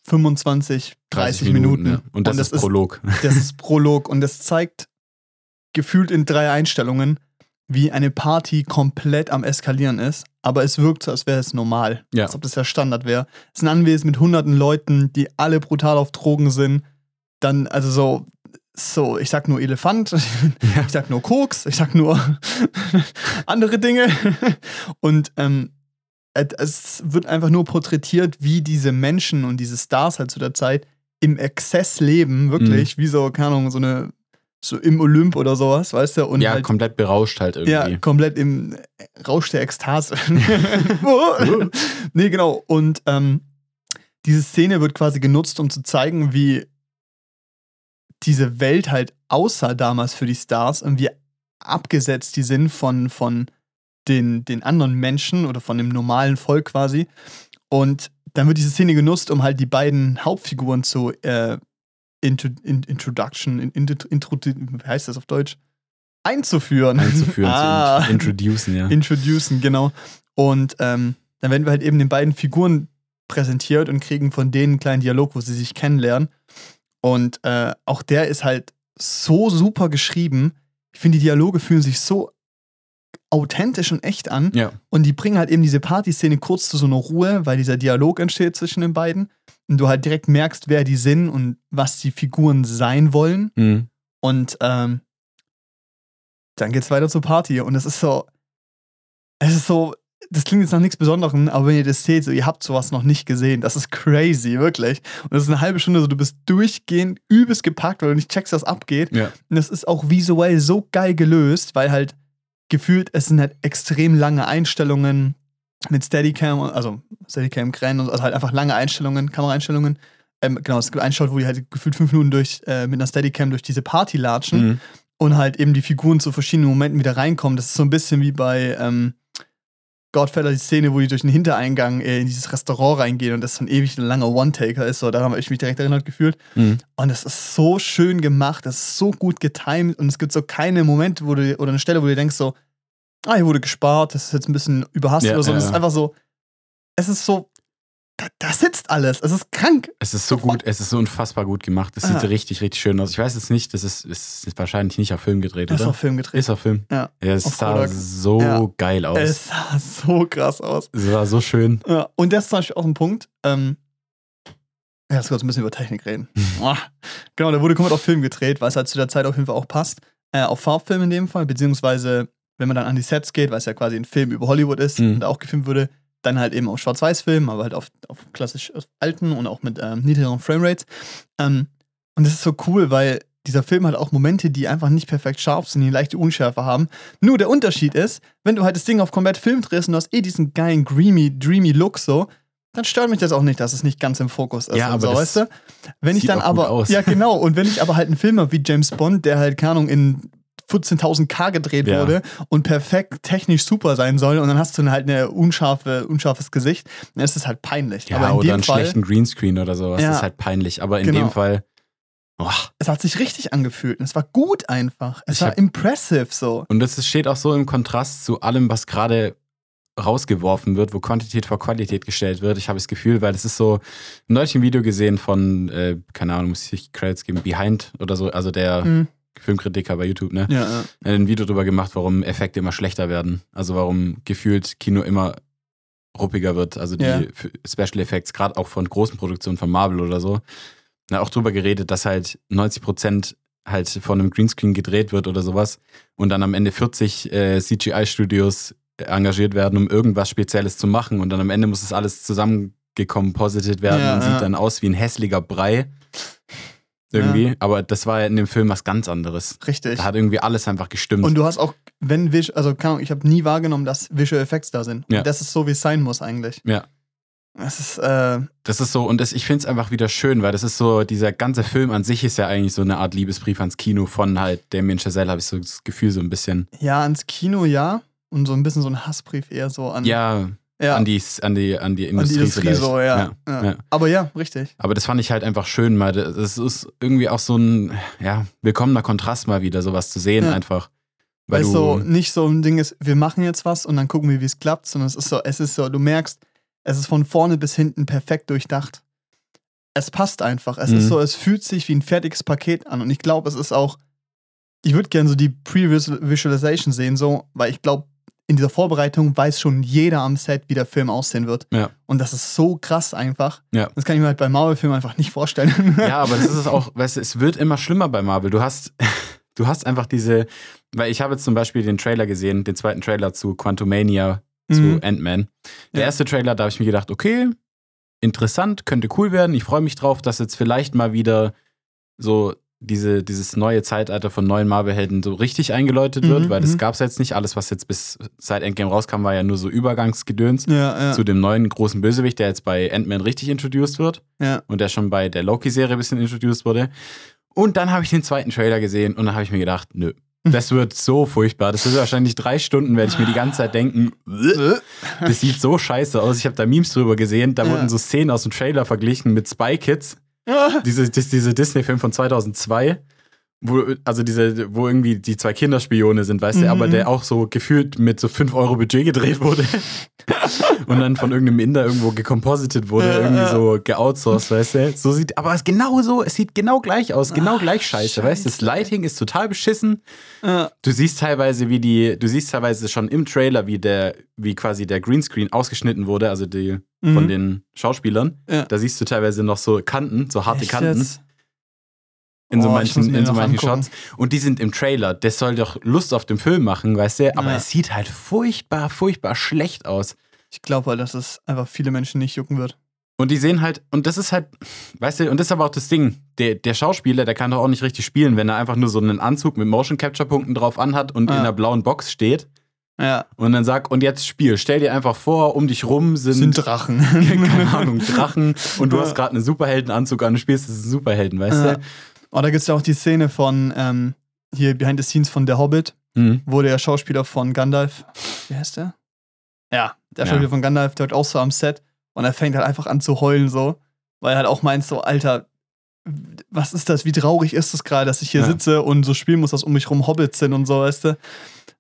25, 30, Minuten. ja. Und das ist ist, Prolog. das ist Prolog und das zeigt gefühlt in drei Einstellungen, wie eine Party komplett am Eskalieren ist. Aber es wirkt so, als wäre es normal. Ja. Als ob das ja Standard wäre. Es ist ein Anwesen mit hunderten Leuten, die alle brutal auf Drogen sind. Dann, also so, so, ich sag nur Elefant, ich sag nur Koks, ich sag nur andere Dinge. Und ähm, es wird einfach nur porträtiert, wie diese Menschen und diese Stars halt zu der Zeit im Exzess leben, wirklich, Mhm. wie so, keine Ahnung, so eine, so im Olymp oder sowas, weißt du? Und ja, halt, komplett berauscht halt irgendwie. ja, komplett im Rausch der Ekstase. nee, genau. Und ähm, diese Szene wird quasi genutzt, um zu zeigen, wie diese Welt halt aussah damals für die Stars und wie abgesetzt die sind von, von den, den anderen Menschen oder von dem normalen Volk quasi. Und dann wird diese Szene genutzt, um halt die beiden Hauptfiguren zu äh, intro, in, Introduction, in, in, intro, wie heißt das auf Deutsch? Einzuführen. Einzuführen, ah, zu int- introducen, ja. introducen, genau. Und ähm, dann werden wir halt eben den beiden Figuren präsentiert und kriegen von denen einen kleinen Dialog, wo sie sich kennenlernen. Und äh, auch der ist halt so super geschrieben. Ich finde, die Dialoge fühlen sich so authentisch und echt an. ja. Und die bringen halt eben diese Partyszene kurz zu so einer Ruhe, weil dieser Dialog entsteht zwischen den beiden. Und du halt direkt merkst, wer die sind und was die Figuren sein wollen. Mhm. Und ähm, dann geht's weiter zur Party. Und es ist so, es ist so, das klingt jetzt nach nichts Besonderem, aber wenn ihr das seht, so, ihr habt sowas noch nicht gesehen. Das ist crazy, wirklich. Und das ist eine halbe Stunde, so, du bist durchgehend übelst gepackt, weil du nicht checkst, was abgeht. Ja. Und das ist auch visuell so geil gelöst, weil halt gefühlt, es sind halt extrem lange Einstellungen mit Steadicam, also Steadicam, Kränen, und also halt einfach lange Einstellungen, Kameraeinstellungen. Ähm, genau, es gibt einschaut, wo die halt gefühlt fünf Minuten durch, äh, mit einer Steadicam durch diese Party latschen Mhm. und halt eben die Figuren zu verschiedenen Momenten wieder reinkommen. Das ist so ein bisschen wie bei ähm, Godfather, die Szene, wo die durch den Hintereingang äh, in dieses Restaurant reingehen und das dann ewig ein langer One-Taker ist. So, daran habe ich mich direkt erinnert gefühlt. Mhm. Und es ist so schön gemacht, es ist so gut getimed und es gibt so keine Momente, wo du, oder eine Stelle, wo du denkst so, ah, hier wurde gespart, das ist jetzt ein bisschen überhastet Ja, oder so. Ja, es ist einfach so, es ist so, da, da sitzt alles, es ist krank. Es ist so gut, es ist so unfassbar gut gemacht. Es sieht richtig, richtig schön aus. Ich weiß jetzt nicht, das ist, ist, ist wahrscheinlich nicht auf Film gedreht, ist oder? auf Film gedreht. Ist auf Film. Ja. es Auf sah Kodak. so Ja. geil aus. Es sah so krass aus. Es war so schön. Ja, und das ist zum Beispiel auch ein Punkt. Ähm, ja, jetzt kurz ein bisschen über Technik reden. Ah, genau, der wurde komplett auf Film gedreht, es halt zu der Zeit auf jeden Fall auch passt. Äh, auf Farbfilm in dem Fall, beziehungsweise wenn man dann an die Sets geht, weil es ja quasi ein Film über Hollywood ist Mhm. und auch gefilmt wurde, dann halt eben auf Schwarz-Weiß-Film, aber halt auf, auf klassisch alten und auch mit ähm, niedrigeren Framerates. Ähm, und das ist so cool, weil dieser Film hat auch Momente, die einfach nicht perfekt scharf sind, die eine leichte Unschärfe haben. Nur der Unterschied ist, wenn du halt das Ding auf komplett Film drehst und du hast eh diesen geilen, dreamy, dreamy Look so, dann stört mich das auch nicht, dass es nicht ganz im Fokus ist. Ja, aber so, weißt du? Wenn ich dann aber, ja genau, und wenn ich aber halt einen Film habe wie James Bond, der halt, keine Ahnung, in 14.000K gedreht Ja. wurde und perfekt technisch super sein soll und dann hast du halt eine unscharfe, unscharfes Gesicht, dann ist es halt peinlich. Ja, oder dem einen Fall, schlechten Greenscreen oder sowas. Ja. Das ist halt peinlich. Aber in Genau. dem Fall, oh, es hat sich richtig angefühlt und es war gut einfach. Es Ich war hab- impressive so. Und das steht auch so im Kontrast zu allem, was gerade rausgeworfen wird, wo Quantität vor Qualität gestellt wird. Ich habe das Gefühl, weil es ist so, neulich ein Video gesehen von, äh, keine Ahnung, muss ich Credits geben, Behind oder so, also der Mhm. Filmkritiker bei YouTube, ne? Ja, ja. Er hat ein Video darüber gemacht, warum Effekte immer schlechter werden. Also warum gefühlt Kino immer ruppiger wird. Also die Ja. Special Effects, gerade auch von großen Produktionen von Marvel oder so. Na, auch drüber geredet, dass halt 90 Prozent halt von einem Greenscreen gedreht wird oder sowas und dann am Ende 40 äh, CGI-Studios engagiert werden, um irgendwas Spezielles zu machen und dann am Ende muss es alles zusammengekommen, werden Ja, und sieht dann aus wie ein hässlicher Brei. Irgendwie. Aber das war ja in dem Film was ganz anderes. Richtig. Da hat irgendwie alles einfach gestimmt. Und du hast auch, wenn Vis also keine Ahnung, ich habe nie wahrgenommen, dass Visual Effects da sind. Ja. Und das ist so, wie es sein muss eigentlich. Ja. Es ist, äh, Das ist so, und das, ich finde es einfach wieder schön, weil das ist so, dieser ganze Film an sich ist ja eigentlich so eine Art Liebesbrief ans Kino von halt Damien Chazelle, habe ich so das Gefühl, so ein bisschen. ja, ans Kino ja. Und so ein bisschen so ein Hassbrief eher so an, Ja, ja, an, die, an, die, an die an Industrie. die Industrie so, ja. Ja. ja. Aber ja, richtig. Aber das fand ich halt einfach schön, weil das ist irgendwie auch so ein, ja, willkommener Kontrast mal wieder, sowas zu sehen einfach. Weil es so nicht so ein Ding ist, wir machen jetzt was und dann gucken wir, wie es klappt, sondern es ist so, es ist so, du merkst, es ist von vorne bis hinten perfekt durchdacht. Es passt einfach. Es Mhm. ist so, es fühlt sich wie ein fertiges Paket an. Und ich glaube, es ist auch, ich würde gerne so die Pre-Visualization sehen, so, weil ich glaube, in dieser Vorbereitung weiß schon jeder am Set, wie der Film aussehen wird. Ja. Und das ist so krass einfach. Ja. Das kann ich mir halt bei Marvel-Filmen einfach nicht vorstellen. Ja, aber das ist es auch, weißt du, es wird immer schlimmer bei Marvel. Du hast, du hast einfach diese, weil ich habe jetzt zum Beispiel den Trailer gesehen, den zweiten Trailer zu Quantumania, zu Mhm. Ant-Man. Der Ja. erste Trailer, da habe ich mir gedacht, okay, interessant, könnte cool werden. Ich freue mich drauf, dass jetzt vielleicht mal wieder so diese, dieses neue Zeitalter von neuen Marvel-Helden so richtig eingeläutet wird, Mhm, weil das mhm. gab es jetzt nicht. Alles, was jetzt bis seit Endgame rauskam, war ja nur so Übergangsgedöns ja, ja. zu dem neuen großen Bösewicht, der jetzt bei Ant-Man richtig introduced wird ja. und der schon bei der Loki-Serie ein bisschen introduced wurde. Und dann habe ich den zweiten Trailer gesehen und dann habe ich mir gedacht, nö, das wird so furchtbar. Das ist wahrscheinlich drei Stunden, werde ich mir die ganze Zeit denken, das sieht so scheiße aus. Ich habe da Memes drüber gesehen, da wurden so Szenen aus dem Trailer verglichen mit Spy Kids, diese, diese Disney-Film von 2002. Wo, also diese, wo irgendwie die zwei Kinderspione sind, weißt du, Mhm. aber der auch so gefühlt mit so 5 Euro Budget gedreht wurde und dann von irgendeinem Inder irgendwo gecomposited wurde, Ja, irgendwie ja. so geoutsourced, weißt du. So sieht, aber es ist genau so, es sieht genau gleich aus, genau Ach, gleich scheiße, weißt du. Das Scheiße. Lighting ist total beschissen. Ja. Du siehst teilweise, wie die, du siehst teilweise schon im Trailer, wie der, wie quasi der Greenscreen ausgeschnitten wurde, also die von Mhm. den Schauspielern. Da siehst du teilweise noch so Kanten, so harte Echt Kanten jetzt? in so muss manchen, in so manchen angucken. Shots. Und die sind im Trailer. Das soll doch Lust auf den Film machen, weißt du? Aber Ja. es sieht halt furchtbar, furchtbar schlecht aus. Ich glaube halt, dass es einfach viele Menschen nicht jucken wird. Und die sehen halt, und das ist halt, weißt du, und das ist aber auch das Ding. Der, der Schauspieler, der kann doch auch nicht richtig spielen, wenn er einfach nur so einen Anzug mit Motion Capture Punkten drauf anhat und Ja. in einer blauen Box steht Ja, und dann sagt, und jetzt spiel. Stell dir einfach vor, um dich rum sind, sind Drachen. keine Ahnung, Drachen und du hast gerade einen Superheldenanzug an, du spielst diesen Superhelden, weißt Ja. du? Oh, da gibt es ja auch die Szene von ähm, hier Behind the Scenes von Der Hobbit, Mhm. wo der Schauspieler von Gandalf, wie heißt der? Ja, der Ja. Schauspieler von Gandalf, der hat auch so am Set und er fängt halt einfach an zu heulen so, weil er halt auch meint so, Alter, was ist das, wie traurig ist das gerade, dass ich hier Ja. sitze und so spielen muss, dass um mich rum Hobbits sind und so, weißt du?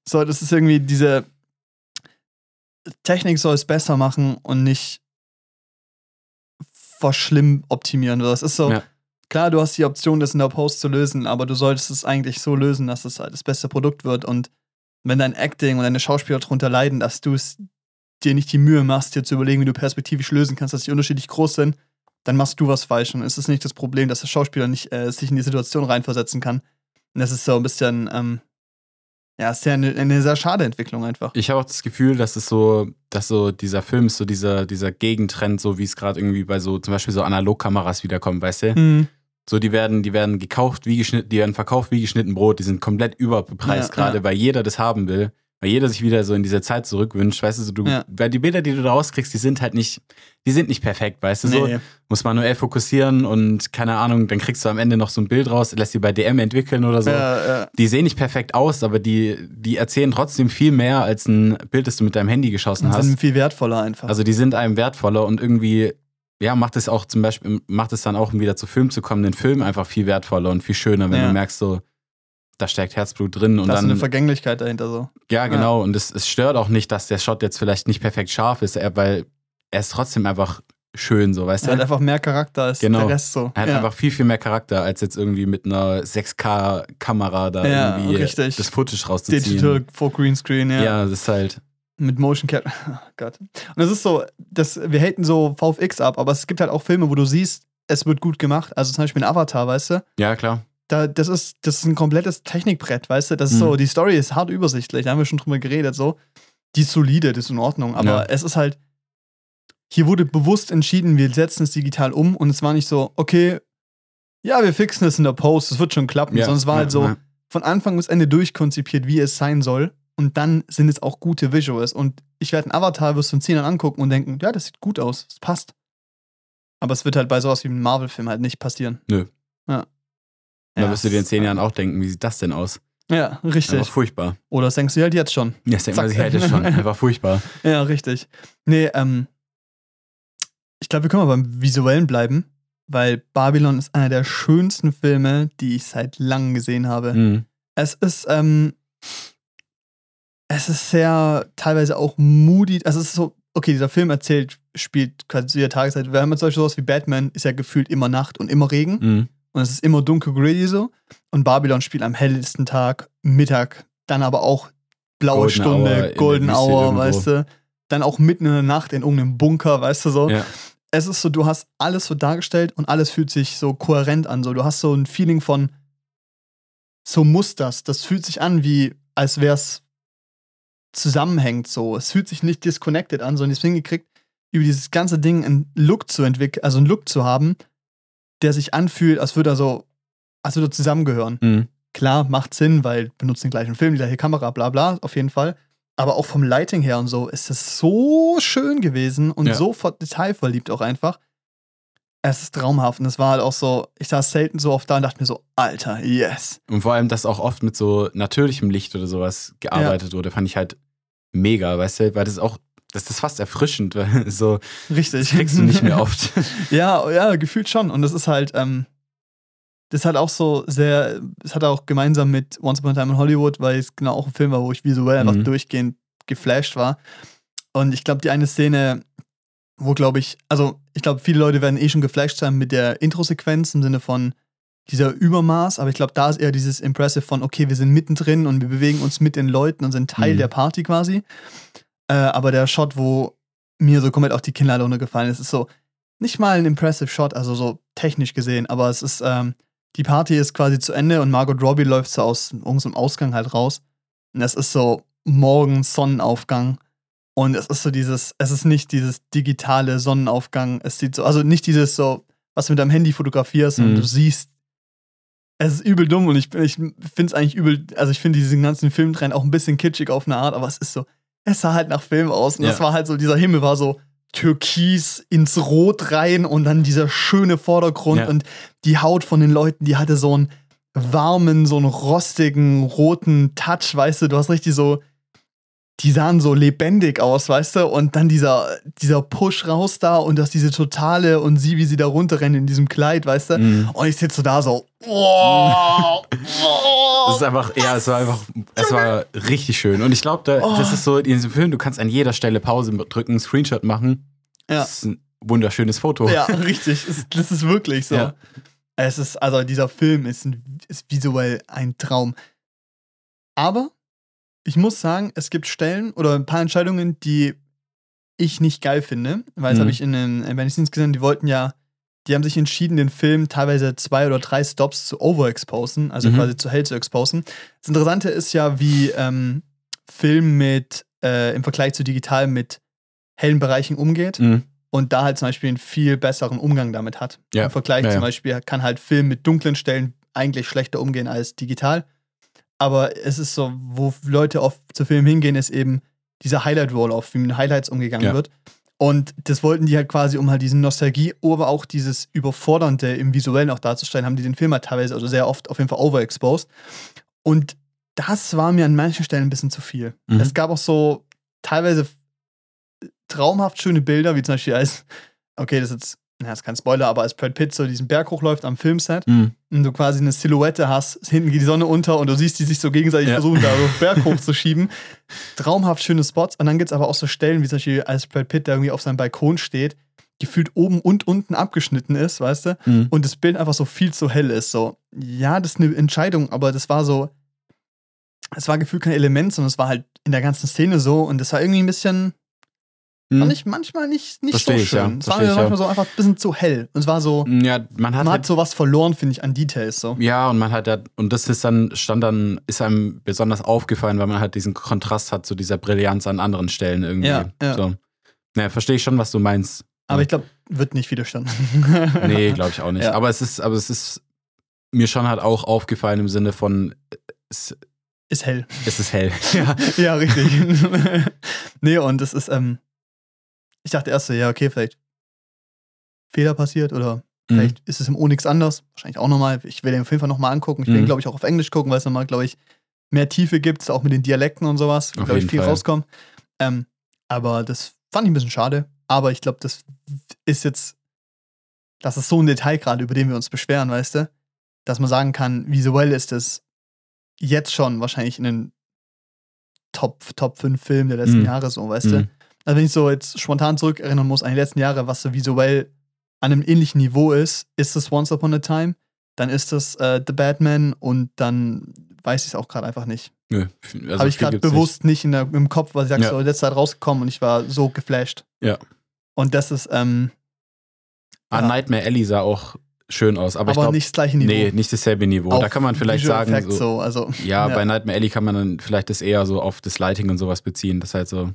So, das ist irgendwie diese Technik soll es besser machen und nicht verschlimm optimieren. Das ist so, Ja. klar, du hast die Option, das in der Post zu lösen, aber du solltest es eigentlich so lösen, dass es halt das beste Produkt wird. Und wenn dein Acting und deine Schauspieler darunter leiden, dass du es dir nicht die Mühe machst, dir zu überlegen, wie du perspektivisch lösen kannst, dass die unterschiedlich groß sind, dann machst du was falsch. Und es ist nicht das Problem, dass der Schauspieler nicht äh, sich in die Situation reinversetzen kann. Und das ist so ein bisschen, ähm, ja, ist ja eine, eine sehr schade Entwicklung einfach. Ich habe auch das Gefühl, dass es so, dass so dieser Film ist so dieser, dieser Gegentrend, so wie es gerade irgendwie bei so zum Beispiel so Analogkameras wiederkommt, weißt du? Mhm. So, die werden, die werden gekauft wie geschnitten, die werden verkauft wie geschnitten Brot, die sind komplett überbepreist Ja, gerade, ja. weil jeder das haben will, weil jeder sich wieder so in diese Zeit zurückwünscht, weißt du, so du, Ja. weil die Bilder, die du da rauskriegst, die sind halt nicht, die sind nicht perfekt, weißt du, so, Nee. muss manuell fokussieren und keine Ahnung, dann kriegst du am Ende noch so ein Bild raus, lässt die bei DM entwickeln oder so. Ja, ja. Die sehen nicht perfekt aus, aber die, die erzählen trotzdem viel mehr als ein Bild, das du mit deinem Handy geschossen Und hast. sind viel wertvoller einfach. Also die sind einem wertvoller und irgendwie, ja, macht es auch zum Beispiel, macht es dann auch, um wieder zu Film zu kommen, den Film einfach viel wertvoller und viel schöner, wenn Ja. du merkst, so, da steckt Herzblut drin und da ist eine Vergänglichkeit dahinter so. ja, genau, und es, es stört auch nicht, dass der Shot jetzt vielleicht nicht perfekt scharf ist, er- weil er ist trotzdem einfach schön, so, weißt Er hat du? einfach mehr Charakter als Genau. der Rest so. Er hat ja. einfach viel, viel mehr Charakter, als jetzt irgendwie mit einer 6K-Kamera da Ja, irgendwie richtig. das Footage rauszuziehen. Digital vor Greenscreen, ja. Ja, das ist halt, Mit Motion Capture. Oh Gott. Und das ist so, das, wir haten so VFX ab, aber es gibt halt auch Filme, wo du siehst, es wird gut gemacht. Also zum Beispiel in Avatar, weißt du? ja, klar. Da, das, ist, das ist ein komplettes Technikbrett, weißt du? Das ist Mhm. so, die Story ist hart übersichtlich, da haben wir schon drüber geredet, so. Die ist solide, das ist in Ordnung, aber Ja. es ist halt, hier wurde bewusst entschieden, wir setzen es digital um und es war nicht so, okay, ja, wir fixen es in der Post, es wird schon klappen. Ja, Sondern es war ja, halt so von Anfang bis Ende durchkonzipiert, wie es sein soll. Und dann sind es auch gute Visuals. Und ich werde einen Avatar, wirst du in 10 Jahren angucken und denken, ja, das sieht gut aus, es passt. Aber es wird halt bei sowas wie einem Marvel-Film halt nicht passieren. Nö. Ja. Da wirst du dir in zehn Jahren auch denken, wie sieht das denn aus? Ja, richtig. Einfach furchtbar. Oder das denkst du halt jetzt schon. Ja, das denkt man sich halt jetzt schon. Einfach furchtbar. Ja, richtig. Nee, ähm, ich glaube, wir können mal beim Visuellen bleiben, weil Babylon ist einer der schönsten Filme, die ich seit langem gesehen habe. Mhm. Es ist, ähm, es ist sehr teilweise auch moody. Also es ist so, okay, dieser Film erzählt, spielt quasi zu jeder Tageszeit. Wir haben jetzt zum Beispiel sowas wie Batman, ist ja gefühlt immer Nacht und immer Regen. Mhm. Und es ist immer dunkel gritty so. Und Babylon spielt am hellsten Tag, Mittag, dann aber auch blaue Golden Hour Stunde, der Golden Hour, irgendwo. weißt du. Dann auch mitten in der Nacht in irgendeinem Bunker, weißt du so. Ja. Es ist so, du hast alles so dargestellt und alles fühlt sich so kohärent an. So, du hast so ein Feeling von, so muss das. Das fühlt sich an, wie als wäre es zusammenhängt so. Es fühlt sich nicht disconnected an, sondern es hingekriegt, über dieses ganze Ding einen Look zu entwickeln, also einen Look zu haben, der sich anfühlt, als würde er so, als würde er zusammengehören. Mhm. Klar, macht Sinn, weil benutzt den gleichen Film, die gleiche Kamera, bla bla, auf jeden Fall. Aber auch vom Lighting her und so ist es so schön gewesen und Ja. so ver- detailverliebt auch einfach. Es ist traumhaft und es war halt auch so, ich saß selten so oft da und dachte mir so, Alter, yes. Und vor allem, dass auch oft mit so natürlichem Licht oder sowas gearbeitet wurde, fand ich halt mega, weißt du, weil das auch, das ist fast erfrischend, weil so, Richtig. kriegst du nicht mehr oft. Ja, ja, gefühlt schon. Und das ist halt, ähm, das hat auch so sehr, es hat auch gemeinsam mit Once Upon a Time in Hollywood, weil es genau auch ein Film war, wo ich visuell einfach Mhm. durchgehend geflasht war. Und ich glaube, die eine Szene, wo glaube ich, also ich glaube, viele Leute werden eh schon geflasht sein mit der Intro-Sequenz im Sinne von dieser Übermaß, aber ich glaube, da ist eher dieses Impressive von, okay, wir sind mittendrin und wir bewegen uns mit den Leuten und sind Teil Mhm. der Party quasi. Äh, aber der Shot, wo mir so komplett auf die Kinnlade runtergefallen ist, ist so, nicht mal ein impressive Shot, also so technisch gesehen, aber es ist, ähm, die Party ist quasi zu Ende und Margot Robbie läuft so aus irgendeinem Ausgang halt raus. Und es ist so morgens Sonnenaufgang. Und es ist so dieses, es ist nicht dieses digitale Sonnenaufgang. Es sieht so, also nicht dieses so, was du mit deinem Handy fotografierst und Mhm. du siehst. Es ist übel dumm und ich, ich finde es eigentlich übel, also ich finde diesen ganzen Filmtrend auch ein bisschen kitschig auf eine Art, aber es ist so, es sah halt nach Film aus und Ja. das war halt so, dieser Himmel war so türkis ins Rot rein und dann dieser schöne Vordergrund Ja. und die Haut von den Leuten, die hatte so einen warmen, so einen rostigen, roten Touch, weißt du, du hast richtig so, die sahen so lebendig aus, weißt du, und dann dieser, dieser Push raus da und das diese totale und sie, wie sie da runterrennen in diesem Kleid, weißt du, Mhm. und ich sitze so da so, oh, Das ist einfach, ja, es war einfach, es war richtig schön. Und ich glaube, da, Oh. das ist so in diesem Film, du kannst an jeder Stelle Pause drücken, Screenshot machen. Ja. Das ist ein wunderschönes Foto. Ja, richtig. Das ist wirklich so. Ja. Es ist, also dieser Film ist, ein, ist visuell ein Traum. Aber ich muss sagen, es gibt Stellen oder ein paar Entscheidungen, die ich nicht geil finde. Weil das Mhm. habe ich in den Scenes gesehen, die wollten ja, die haben sich entschieden, den Film teilweise zwei oder drei Stops zu overexposen, also Mhm. quasi zu hell zu exposen. Das Interessante ist ja, wie ähm, Film mit, äh, im Vergleich zu digital mit hellen Bereichen umgeht Mhm. und da halt zum Beispiel einen viel besseren Umgang damit hat. Ja. Im Vergleich Ja, zum ja. Beispiel kann halt Film mit dunklen Stellen eigentlich schlechter umgehen als digital. Aber es ist so, wo Leute oft zu Filmen hingehen, ist eben dieser Highlight-Roll-Off, wie mit Highlights umgegangen Ja. wird. Und das wollten die halt quasi, um halt diese Nostalgie, aber auch dieses Überfordernde im Visuellen auch darzustellen, haben die den Film halt teilweise, also sehr oft auf jeden Fall overexposed. Und das war mir an manchen Stellen ein bisschen zu viel. Mhm. Es gab auch so teilweise traumhaft schöne Bilder, wie zum Beispiel als, okay, das ist jetzt, na, das ist kein Spoiler, aber als Brad Pitt so diesen Berg hochläuft am Filmset Mhm. und du quasi eine Silhouette hast, hinten geht die Sonne unter und du siehst die sich so gegenseitig Ja. versuchen, da so Berg hochzuschieben. Traumhaft schöne Spots. Und dann gibt es aber auch so Stellen, wie zum Beispiel, als Brad Pitt da irgendwie auf seinem Balkon steht, gefühlt oben und unten abgeschnitten ist, weißt du? Mhm. Und das Bild einfach so viel zu hell ist. So, ja, das ist eine Entscheidung, aber das war so, es war gefühlt kein Element, sondern es war halt in der ganzen Szene so und das war irgendwie ein bisschen, Mhm. fand ich manchmal nicht, nicht so Versteh ich, ja. schön. Es war mir ich, ja. manchmal so einfach ein bisschen zu hell. Und es war so, Ja, man hat man halt hat sowas verloren, finde ich, an Details so. Ja, und man hat ja, und das ist dann, stand dann, ist einem besonders aufgefallen, weil man halt diesen Kontrast hat zu dieser Brillanz an anderen Stellen irgendwie. Ja, ja. So. Naja, verstehe ich schon, was du meinst. Aber ich glaube, wird nicht widerstanden. Nee, glaube ich auch nicht. Ja. Aber es ist, aber es ist, mir schon halt auch aufgefallen im Sinne von, es, Ist hell. es ist hell. ja. ja, richtig. nee, und es ist, ähm, ich dachte erst so, ja, okay, vielleicht Fehler passiert oder Mhm. vielleicht ist es im Onyx anders. Wahrscheinlich auch nochmal. Ich will den auf jeden Fall nochmal angucken. Ich will Mhm. ihn, glaube ich, auch auf Englisch gucken, weil es nochmal, glaube ich, mehr Tiefe gibt, auch mit den Dialekten und sowas. Auf glaube ich, viel Fall. rauskommt. Ähm, aber das fand ich ein bisschen schade. Aber ich glaube, das ist jetzt, das ist so ein Detail gerade, über den wir uns beschweren, weißt du? Dass man sagen kann, visuell ist es jetzt schon wahrscheinlich in den Top, Top 5 Filmen der letzten Mhm. Jahre so, weißt du? Mhm. Also wenn ich so jetzt spontan zurückerinnern muss an die letzten Jahre, was so visuell an einem ähnlichen Niveau ist, ist es Once Upon a Time, dann ist es äh, The Batman und dann weiß ich es auch gerade einfach nicht. Nö, also Habe ich gerade bewusst nicht, in der, im Kopf, weil ich sagst, Ja. so letzte Zeit rausgekommen und ich war so geflasht. Ja. Und das ist ähm, Ah, Ja. Nightmare Alley sah auch schön aus, aber, aber, ich glaube, nicht das gleiche Niveau. nee, nicht dasselbe Niveau. Auch da kann man vielleicht Visual sagen, so, so, also, ja, Ja. bei Nightmare Alley kann man dann vielleicht das eher so auf das Lighting und sowas beziehen, das halt so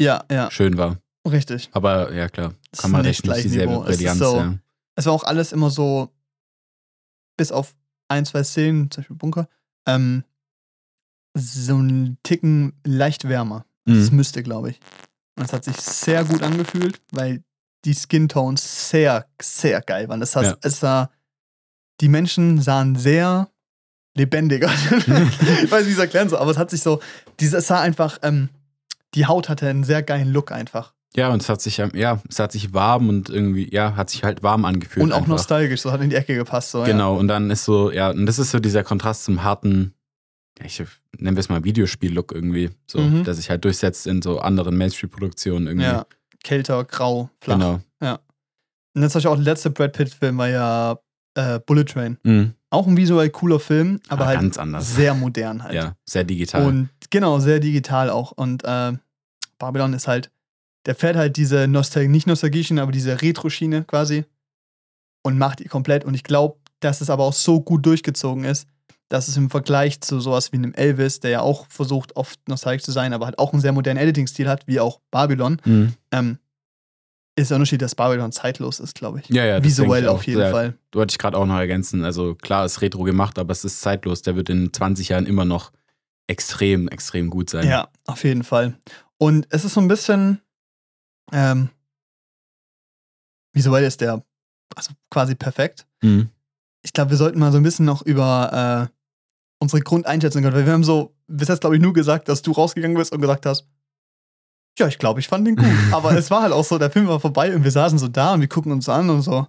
ja, ja, schön war. richtig. Aber ja, klar, Es kann man nicht gleich dieselbe Niveau. Es Brillanz. so- ja. Es war auch alles immer so, bis auf ein, zwei Szenen, zum Beispiel Bunker, ähm, so ein Ticken leicht wärmer. Das Mhm. müsste, glaube ich. Und es hat sich sehr gut angefühlt, weil die Skin Tones sehr, sehr geil waren. Das heißt, Ja. es sah, die Menschen sahen sehr lebendig aus. ich weiß nicht, wie ich es erklären soll, aber es hat sich so, es sah einfach, ähm, die Haut hatte einen sehr geilen Look einfach. Ja, und es hat sich, ähm, ja, es hat sich warm und irgendwie, ja, hat sich halt warm angefühlt. Und auch einfach. nostalgisch, so hat in die Ecke gepasst. So, Genau, und dann ist so, ja, und das ist so dieser Kontrast zum harten, ja, ich nenne es mal Videospiel-Look irgendwie, so, Mhm. der sich halt durchsetzt in so anderen Mainstream-Produktionen Ja, irgendwie. ja. Kälter, grau, flach. Genau. Und jetzt habe ich auch der letzte Brad Pitt-Film war ja äh, Bullet Train. Mhm. Auch ein visuell cooler Film, aber Ah, halt ganz anders. sehr modern halt. Ja, sehr digital. Und genau, sehr digital auch. Und äh, Babylon ist halt, der fährt halt diese Nostalgie, nicht Nostalgie-Schiene, aber diese Retro-Schiene quasi und macht die komplett. Und ich glaube, dass es aber auch so gut durchgezogen ist, dass es im Vergleich zu sowas wie einem Elvis, der ja auch versucht, oft nostalgisch zu sein, aber halt auch einen sehr modernen Editing-Stil hat, wie auch Babylon, Mhm. ähm, ist der Unterschied, dass Babylon zeitlos ist, glaube ich. Ja, ja, Visuell ich auf jeden Ja, Fall. Wollte ich gerade auch noch ergänzen. Also klar ist Retro gemacht, aber es ist zeitlos. Der wird in 20 Jahren immer noch extrem, extrem gut sein. Ja, auf jeden Fall. Und es ist so ein bisschen, ähm, visuell ist der also quasi perfekt. Mhm. Ich glaube, wir sollten mal so ein bisschen noch über äh, unsere Grundeinschätzung gehen, weil wir haben so bis jetzt, glaube ich, nur gesagt, dass du rausgegangen bist und gesagt hast, ja, ich glaube, ich fand den gut. Aber es war halt auch so, der Film war vorbei und wir saßen so da und wir gucken uns an und so,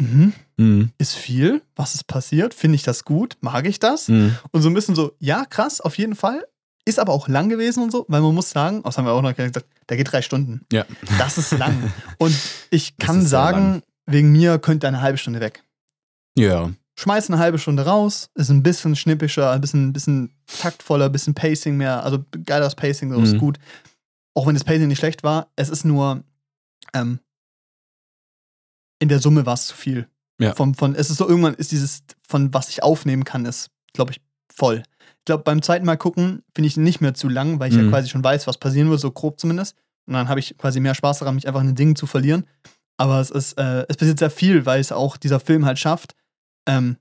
mhm, Mhm. ist viel, was ist passiert, finde ich das gut, mag ich das? Mhm. Und so ein bisschen so, ja, krass, auf jeden Fall. Ist aber auch lang gewesen und so, weil man muss sagen, das haben wir auch noch gesagt, der geht drei Stunden. Ja. Das ist lang. und ich kann ist sagen, wegen mir könnte eine halbe Stunde weg. Ja. Schmeiß eine halbe Stunde raus, ist ein bisschen schnippischer, ein bisschen, bisschen taktvoller, ein bisschen Pacing mehr, also geileres Pacing, so ist Mhm. gut. Auch wenn das Pacing nicht schlecht war, es ist nur, ähm, in der Summe war es zu viel. Ja. Von, von, es ist so, irgendwann ist dieses, von was ich aufnehmen kann, ist, glaube ich, voll. Ich glaube, beim zweiten Mal gucken finde ich ihn nicht mehr zu lang, weil ich ja Mhm. quasi schon weiß, was passieren wird, so grob zumindest. Und dann habe ich quasi mehr Spaß daran, mich einfach in den Dingen zu verlieren. Aber es ist, äh, es passiert sehr viel, weil es auch dieser Film halt schafft, ähm,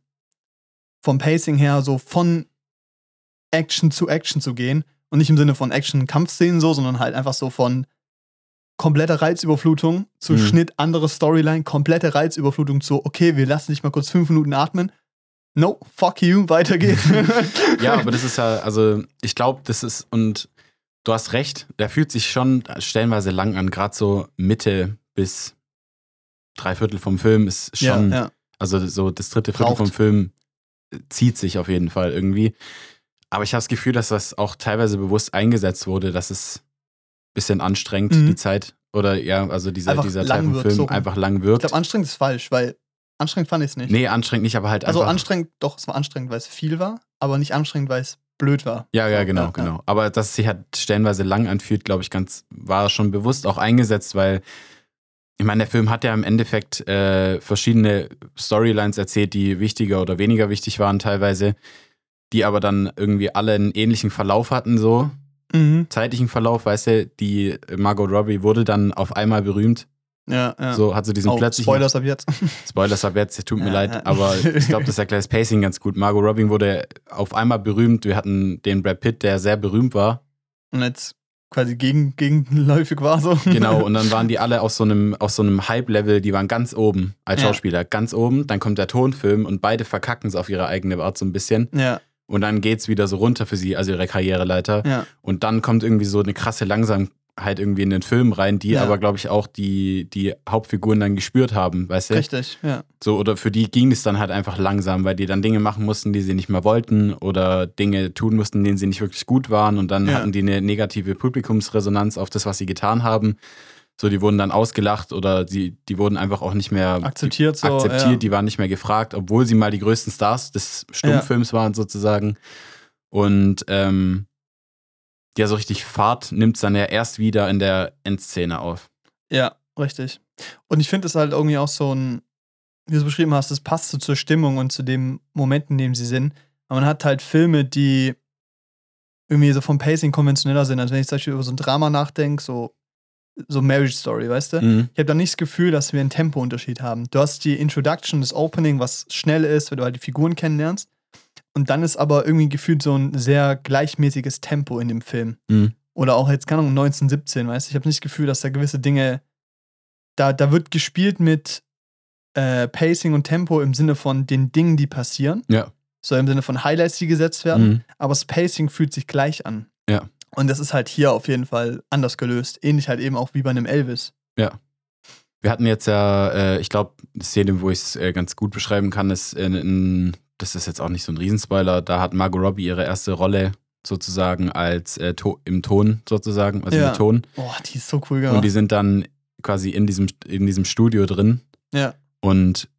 vom Pacing her so von Action zu Action zu gehen. Und nicht im Sinne von Action-Kampfszenen so, sondern halt einfach so von kompletter Reizüberflutung zu Mhm. Schnitt, andere Storyline, komplette Reizüberflutung zu, okay, wir lassen dich mal kurz fünf Minuten atmen. No, fuck you, weiter geht's. Ja, aber das ist ja, also ich glaube, das ist, und du hast recht, der fühlt sich schon stellenweise lang an, gerade so Mitte bis drei Viertel vom Film ist ja, schon, ja. also so das dritte Viertel Braucht. vom Film äh, zieht sich auf jeden Fall irgendwie. Aber ich habe das Gefühl, dass das auch teilweise bewusst eingesetzt wurde, dass es ein bisschen anstrengend, Mhm. die Zeit, oder ja, also dieser, Einfach dieser Teil vom Film so einfach lang Ich wirkt. glaube, anstrengend ist falsch, weil anstrengend fand ich es nicht. Nee, anstrengend nicht, aber halt also anstrengend, doch, es war anstrengend, weil es viel war, aber nicht anstrengend, weil es blöd war. Ja, ja, genau, ja, genau. Aber dass es sich halt stellenweise lang anfühlt, glaube ich, ganz, war schon bewusst auch eingesetzt, weil ich meine, der Film hat ja im Endeffekt äh, verschiedene Storylines erzählt, die wichtiger oder weniger wichtig waren teilweise, die aber dann irgendwie alle einen ähnlichen Verlauf hatten, so Mhm. zeitlichen Verlauf, weißt du, die Margot Robbie wurde dann auf einmal berühmt Ja, ja. So hat sie diesen oh, plötzlichen Spoilers ab jetzt. Spoilers ab jetzt, tut mir Ja, leid, ja. aber ich glaube, das erklärt das Pacing ganz gut. Margot Robbie wurde auf einmal berühmt. Wir hatten den Brad Pitt, der sehr berühmt war. Und jetzt quasi gegen, gegenläufig war so. Genau, und dann waren die alle auf so einem, auf so einem Hype-Level, die waren ganz oben als. Schauspieler, ganz oben. Dann kommt der Tonfilm und beide verkacken es auf ihre eigene Art so ein bisschen. Ja, Und dann geht's wieder so runter für sie, also ihre Karriereleiter. ja. Und dann kommt irgendwie so eine krasse Langsamkeit irgendwie in den Film rein, die Ja. aber, glaube ich, auch die, die Hauptfiguren dann gespürt haben, weißt du? Richtig, ja. So, oder für die ging es dann halt einfach langsam, weil die dann Dinge machen mussten, die sie nicht mehr wollten oder Dinge tun mussten, denen sie nicht wirklich gut waren und dann Ja. hatten die eine negative Publikumsresonanz auf das, was sie getan haben. So, die wurden dann ausgelacht oder die, die wurden einfach auch nicht mehr Akzeptiert so. akzeptiert, ja. die waren nicht mehr gefragt, obwohl sie mal die größten Stars des Stummfilms waren sozusagen. Und ähm, ja, so richtig Fahrt nimmt es dann ja erst wieder in der Endszene auf. Ja, richtig. Und ich finde es halt irgendwie auch so ein, wie du es beschrieben hast, das passt so zur Stimmung und zu dem Moment, in dem sie sind. Aber man hat halt Filme, die irgendwie so vom Pacing konventioneller sind. Also wenn ich zum Beispiel über so ein Drama nachdenke, so, so Marriage Story, weißt du? Mhm. Ich habe da nicht das Gefühl, dass wir einen Tempounterschied haben. Du hast die Introduction, das Opening, was schnell ist, weil du halt die Figuren kennenlernst. Und dann ist aber irgendwie gefühlt so ein sehr gleichmäßiges Tempo in dem Film. Mhm. Oder auch jetzt, keine Ahnung, 1917, weißt du? Ich habe nicht das Gefühl, dass da gewisse Dinge. Da, da wird gespielt mit äh, Pacing und Tempo im Sinne von den Dingen, die passieren. Ja. So im Sinne von Highlights, die gesetzt werden. Mhm. Aber das Pacing fühlt sich gleich an. Ja. Und das ist halt hier auf jeden Fall anders gelöst. Ähnlich halt eben auch wie bei einem Elvis. Wir hatten jetzt ja, äh, ich glaube, die Szene, wo ich es äh, ganz gut beschreiben kann, ist in, in, das ist jetzt auch nicht so ein Riesenspoiler, da hat Margot Robbie ihre erste Rolle sozusagen als äh, to im Ton sozusagen, also Ja. mit Ton. Boah, die ist so cool gemacht. Und die sind dann quasi in diesem, in diesem Studio drin. Ja. Und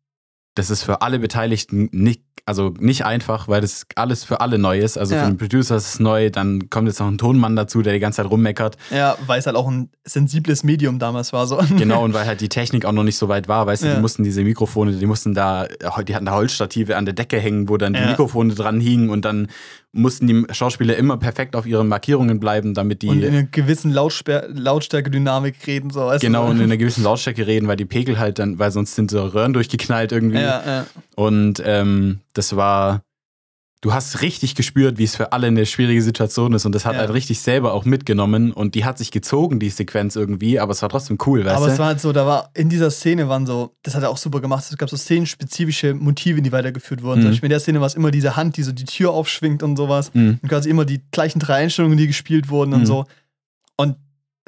das ist für alle Beteiligten nicht, also nicht einfach, weil das alles für alle neu ist. Also Ja. für den Producer ist es neu, dann kommt jetzt noch ein Tonmann dazu, der die ganze Zeit rummeckert. ja, weil es halt auch ein sensibles Medium damals war. So. Genau, und weil halt die Technik auch noch nicht so weit war, weißt du, Ja. die mussten diese Mikrofone, die mussten da, die hatten da Holzstative an der Decke hängen, wo dann die Ja. Mikrofone dran hingen und dann mussten die Schauspieler immer perfekt auf ihren Markierungen bleiben, damit die Und in einer gewissen Lautsper Lautstärke-Dynamik reden. So, weißt genau du? und in einer gewissen Lautstärke reden, weil die Pegel halt dann, weil sonst sind so Röhren durchgeknallt irgendwie. Ja, ja. Und ähm, das war, du hast richtig gespürt, wie es für alle eine schwierige Situation ist. Und das hat Ja. halt richtig selber auch mitgenommen. Und die hat sich gezogen, die Sequenz irgendwie, aber es war trotzdem cool, weißt Aber du? es war halt so, da war in dieser Szene waren so, das hat er auch super gemacht. Es gab so szenenspezifische Motive, die weitergeführt wurden. Mhm. Zum Beispiel in der Szene war es immer diese Hand, die so die Tür aufschwingt und sowas. Mhm. Und quasi immer die gleichen drei Einstellungen, die gespielt wurden und Mhm. so. Und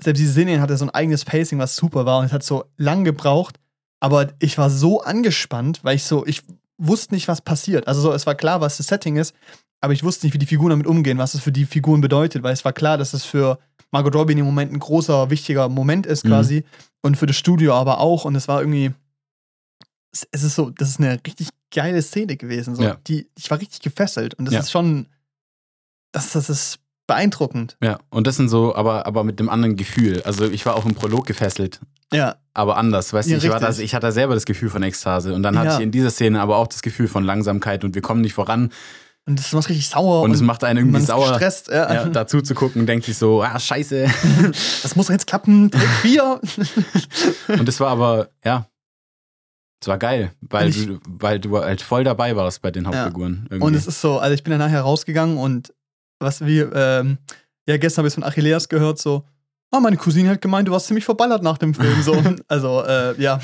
selbst diese Szene hatte so ein eigenes Pacing, was super war. Und es hat so lang gebraucht. Aber ich war so angespannt, weil ich so, ich wusste nicht, was passiert. Also so, es war klar, was das Setting ist, aber ich wusste nicht, wie die Figuren damit umgehen, was es für die Figuren bedeutet, weil es war klar, dass es für Margot Robbie dem Moment ein großer, wichtiger Moment ist Mhm. quasi und für das Studio aber auch. Und es war irgendwie, es, ist so, das ist eine richtig geile Szene gewesen. So. Ja. Die, ich war richtig gefesselt und das Ja. ist schon, das, das ist beeindruckend. Ja, und das sind so, aber, aber mit dem anderen Gefühl. Also ich war auch im Prolog gefesselt, Ja, aber anders. Weißt du, Ja, ich, war das, ich hatte selber das Gefühl von Ekstase. Und dann hatte Ja. ich in dieser Szene aber auch das Gefühl von Langsamkeit und wir kommen nicht voran. und das macht richtig sauer. Und es macht einen irgendwie sauer. gestresst. Ja. Ja, dazu zu gucken, denkt sich so, ah, scheiße. Das muss doch jetzt klappen. Take 4. Und es war aber, ja, es war geil, weil, ich- du, weil du halt voll dabei warst bei den Hauptfiguren. irgendwie. Und es ist so, also ich bin dann nachher rausgegangen und was wir, ähm, ja, gestern habe ich es von Achilleas gehört, so, ah, meine Cousine hat gemeint, du warst ziemlich verballert nach dem Film. So. also, äh, ja,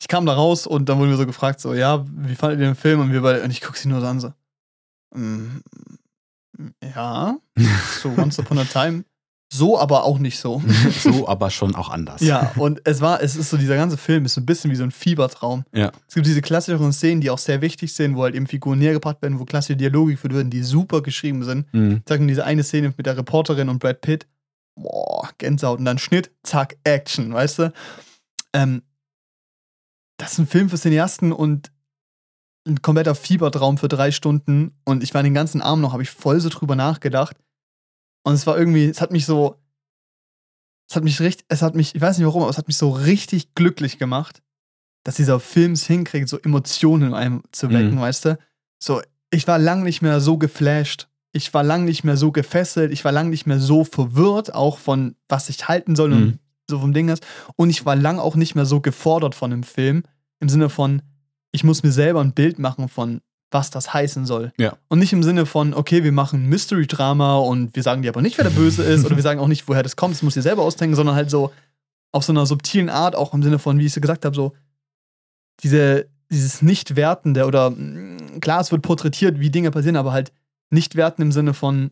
ich kam da raus und dann wurden wir so gefragt, so, ja, wie fandet ihr den Film? Und wir beide, und ich gucke sie nur so an, so, "Mm, ja, so Once Upon a Time. So, aber auch nicht so. so, aber schon auch anders. Ja, und es war, es ist so, dieser ganze Film ist so ein bisschen wie so ein Fiebertraum. Ja. Es gibt diese klassischeren Szenen, die auch sehr wichtig sind, wo halt eben Figuren näher gebracht werden, wo klassische Dialoge geführt werden, die super geschrieben sind. Mhm. Ich sag nur diese eine Szene mit der Reporterin und Brad Pitt. Boah, Gänsehaut. Und dann Schnitt, zack, Action, weißt du? Ähm, das ist ein Film für Cineasten und ein kompletter Fiebertraum für drei Stunden. Und ich war den ganzen Abend noch, habe ich voll so drüber nachgedacht. Und es war irgendwie, es hat mich so, es hat mich richtig, es hat mich, ich weiß nicht warum, aber es hat mich so richtig glücklich gemacht, dass dieser Film es hinkriegt, so Emotionen in einem zu wecken, Mhm. weißt du? So, ich war lang nicht mehr so geflasht. Ich war lang nicht mehr so gefesselt. Ich war lang nicht mehr so verwirrt, auch von was ich halten soll und Mhm. so vom Ding ist. Und ich war lang auch nicht mehr so gefordert von dem Film, im Sinne von, ich muss mir selber ein Bild machen von, was das heißen soll. Ja. Und nicht im Sinne von, okay, wir machen Mystery-Drama und wir sagen dir aber nicht, wer der Böse ist oder wir sagen auch nicht, woher das kommt, das muss dir selber ausdenken, sondern halt so auf so einer subtilen Art, auch im Sinne von, wie ich es gesagt habe, so diese, dieses Nicht-Wertende oder mh, klar, es wird porträtiert, wie Dinge passieren, aber halt nicht werten im Sinne von,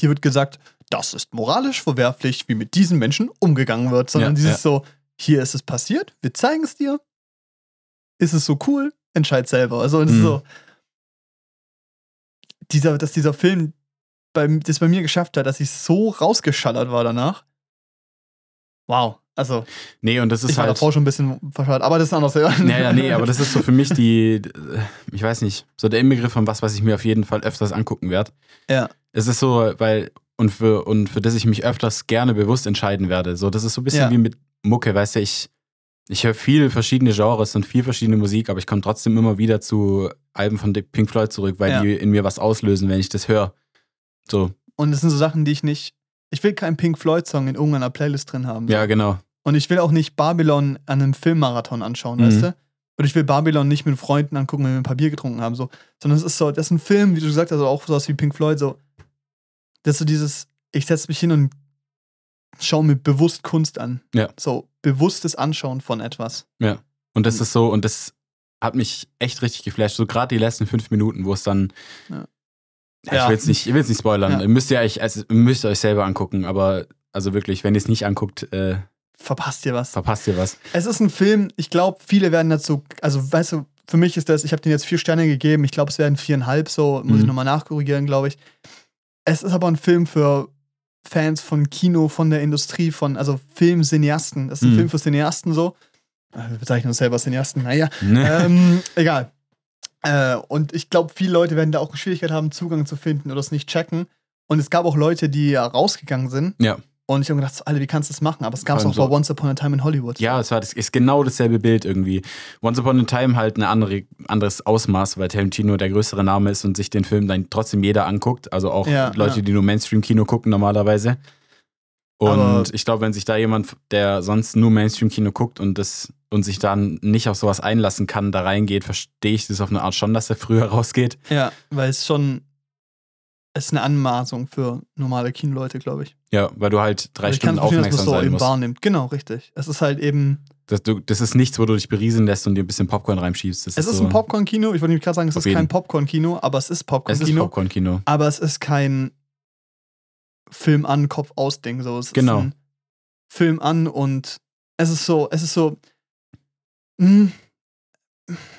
dir wird gesagt, das ist moralisch verwerflich, wie mit diesen Menschen umgegangen wird, sondern Ja, dieses ja. so, hier ist es passiert, wir zeigen es dir. Ist es so cool? Entscheid selber. Also, Mhm. so, dieser, dass dieser Film bei, das bei mir geschafft hat, dass ich so rausgeschallert war danach. Wow. Also, Nee, und das ist ich war halt. davor schon ein bisschen verschallert, aber das ist anders. Ja, Naja, nee, aber das ist so für mich die, ich weiß nicht, so der Inbegriff von was, was ich mir auf jeden Fall öfters angucken werde. Ja. Es ist so, weil, und für, und für das ich mich öfters gerne bewusst entscheiden werde. So, das ist so ein bisschen Ja. wie mit Mucke, weißt du, ich, ich höre viel verschiedene Genres und viel verschiedene Musik, aber ich komme trotzdem immer wieder zu Alben von Pink Floyd zurück, weil Ja. die in mir was auslösen, wenn ich das höre. So, Und es sind so Sachen, die ich nicht. Ich will keinen Pink Floyd-Song in irgendeiner Playlist drin haben. ja, genau. Und ich will auch nicht Babylon an einem Filmmarathon anschauen, Mhm. weißt du? Und ich will Babylon nicht mit Freunden angucken, wenn wir ein paar Bier getrunken haben, so. Sondern es ist so, das ist ein Film, wie du gesagt hast, also auch sowas wie Pink Floyd, so. Das ist so dieses, ich setze mich hin und schaue mir bewusst Kunst an. Ja. So, bewusstes Anschauen von etwas. Und das ist so, und das hat mich echt richtig geflasht. So gerade die letzten fünf Minuten, wo es dann. Ja. Ja, Ja. Ich will es nicht, ich will's nicht spoilern. Ja. Ihr müsst ja euch, also, ihr müsst euch selber angucken, aber also wirklich, wenn ihr es nicht anguckt, äh, Verpasst dir was. verpasst ihr was. Es ist ein Film, ich glaube, viele werden dazu, also weißt du, für mich ist das, ich habe den jetzt vier Sterne gegeben, ich glaube, es werden viereinhalb, so, muss ich Mhm. nochmal nachkorrigieren, glaube ich. Es ist aber ein Film für Fans von Kino, von der Industrie, von, also Filmcineasten. Das ist ein Mhm. Film für Cineasten so. Äh, Wir bezeichnen uns selber Cineasten, naja. Ähm, egal. Äh, und ich glaube, viele Leute werden da auch Schwierigkeit haben, Zugang zu finden oder es nicht checken. Und es gab auch Leute, die ja rausgegangen sind. Ja. Und ich habe gedacht, so, Alter, wie kannst du das machen? Aber es gab es auch allem bei so- Once Upon a Time in Hollywood. Ja, es war das ist genau dasselbe Bild irgendwie. Once Upon a Time halt ein andere, anderes Ausmaß, weil Tarantino der größere Name ist und sich den Film dann trotzdem jeder anguckt. Also auch Ja, Leute, ja. die nur Mainstream-Kino gucken normalerweise. Und Aber- ich glaube, wenn sich da jemand, der sonst nur Mainstream-Kino guckt und das und sich dann nicht auf sowas einlassen kann, da reingeht, verstehe ich das auf eine Art schon, dass er früher rausgeht. Ja, weil es schon. Es ist eine Anmaßung für normale Kinoleute, glaube ich. Ja, weil du halt drei Also Stunden verstehen, dass aufmerksam so musst. wahrnimmt. Genau, richtig. Es ist halt eben. Das, du, das ist nichts, wo du dich berieseln lässt und dir ein bisschen Popcorn reinschiebst. Das Es ist so, ein Popcorn-Kino. Ich wollte nämlich gerade sagen, es ist kein. Popcorn-Kino, aber es ist Es ist Popcorn-Kino. Popcorn-Kino. aber es ist kein Film an, Kopf aus Ding. So. Es Genau. ist ein Film an und es ist so, es ist so. Mh,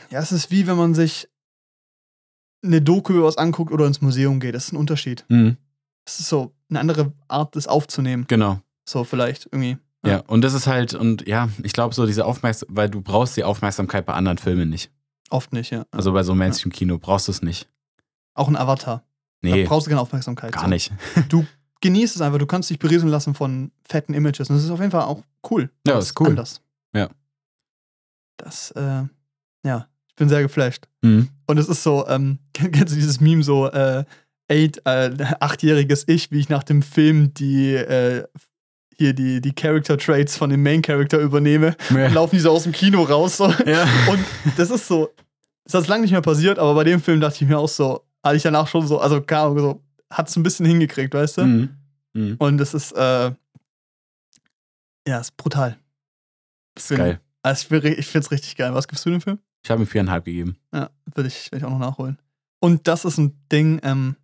ja, es ist wie wenn man sich eine Doku über was anguckt oder ins Museum geht. Das ist ein Unterschied. Mhm, Es ist so eine andere Art, das aufzunehmen. genau. So vielleicht irgendwie. Ja. und das ist halt, und ja, ich glaube so diese Aufmerksamkeit, weil du brauchst die Aufmerksamkeit bei anderen Filmen nicht. Oft nicht, ja. Also bei so einem Mainstream-Kino brauchst du es nicht. Auch ein Avatar. Nee, Da brauchst du keine Aufmerksamkeit. gar so. nicht. Genieß es einfach. Du kannst dich berieseln lassen von fetten Images. Und das ist auf jeden Fall auch cool. Ja, Das ist cool. Anders. Ja. Das, äh, ja, ich bin sehr geflasht. Mhm. Und es ist so, ähm, kennst du dieses Meme so, äh, eight, äh, achtjähriges Ich, wie ich nach dem Film die, äh, hier die, die Character Traits von dem Main Character übernehme und laufen die so aus dem Kino raus. So. Ja. Und das ist so, das ist lange nicht mehr passiert, aber bei dem Film dachte ich mir auch so, hatte ich danach schon so, also keine Ahnung, so, hat es ein bisschen hingekriegt, weißt du? Mhm. Mhm. Und das ist, äh, ja, ist brutal. Das ist geil. Also ich, ich find's richtig geil. Was gibst du dem Film? Ich habe ihm viereinhalb gegeben. Ja, würde ich, würd ich auch noch nachholen. Und das ist ein Ding, ähm,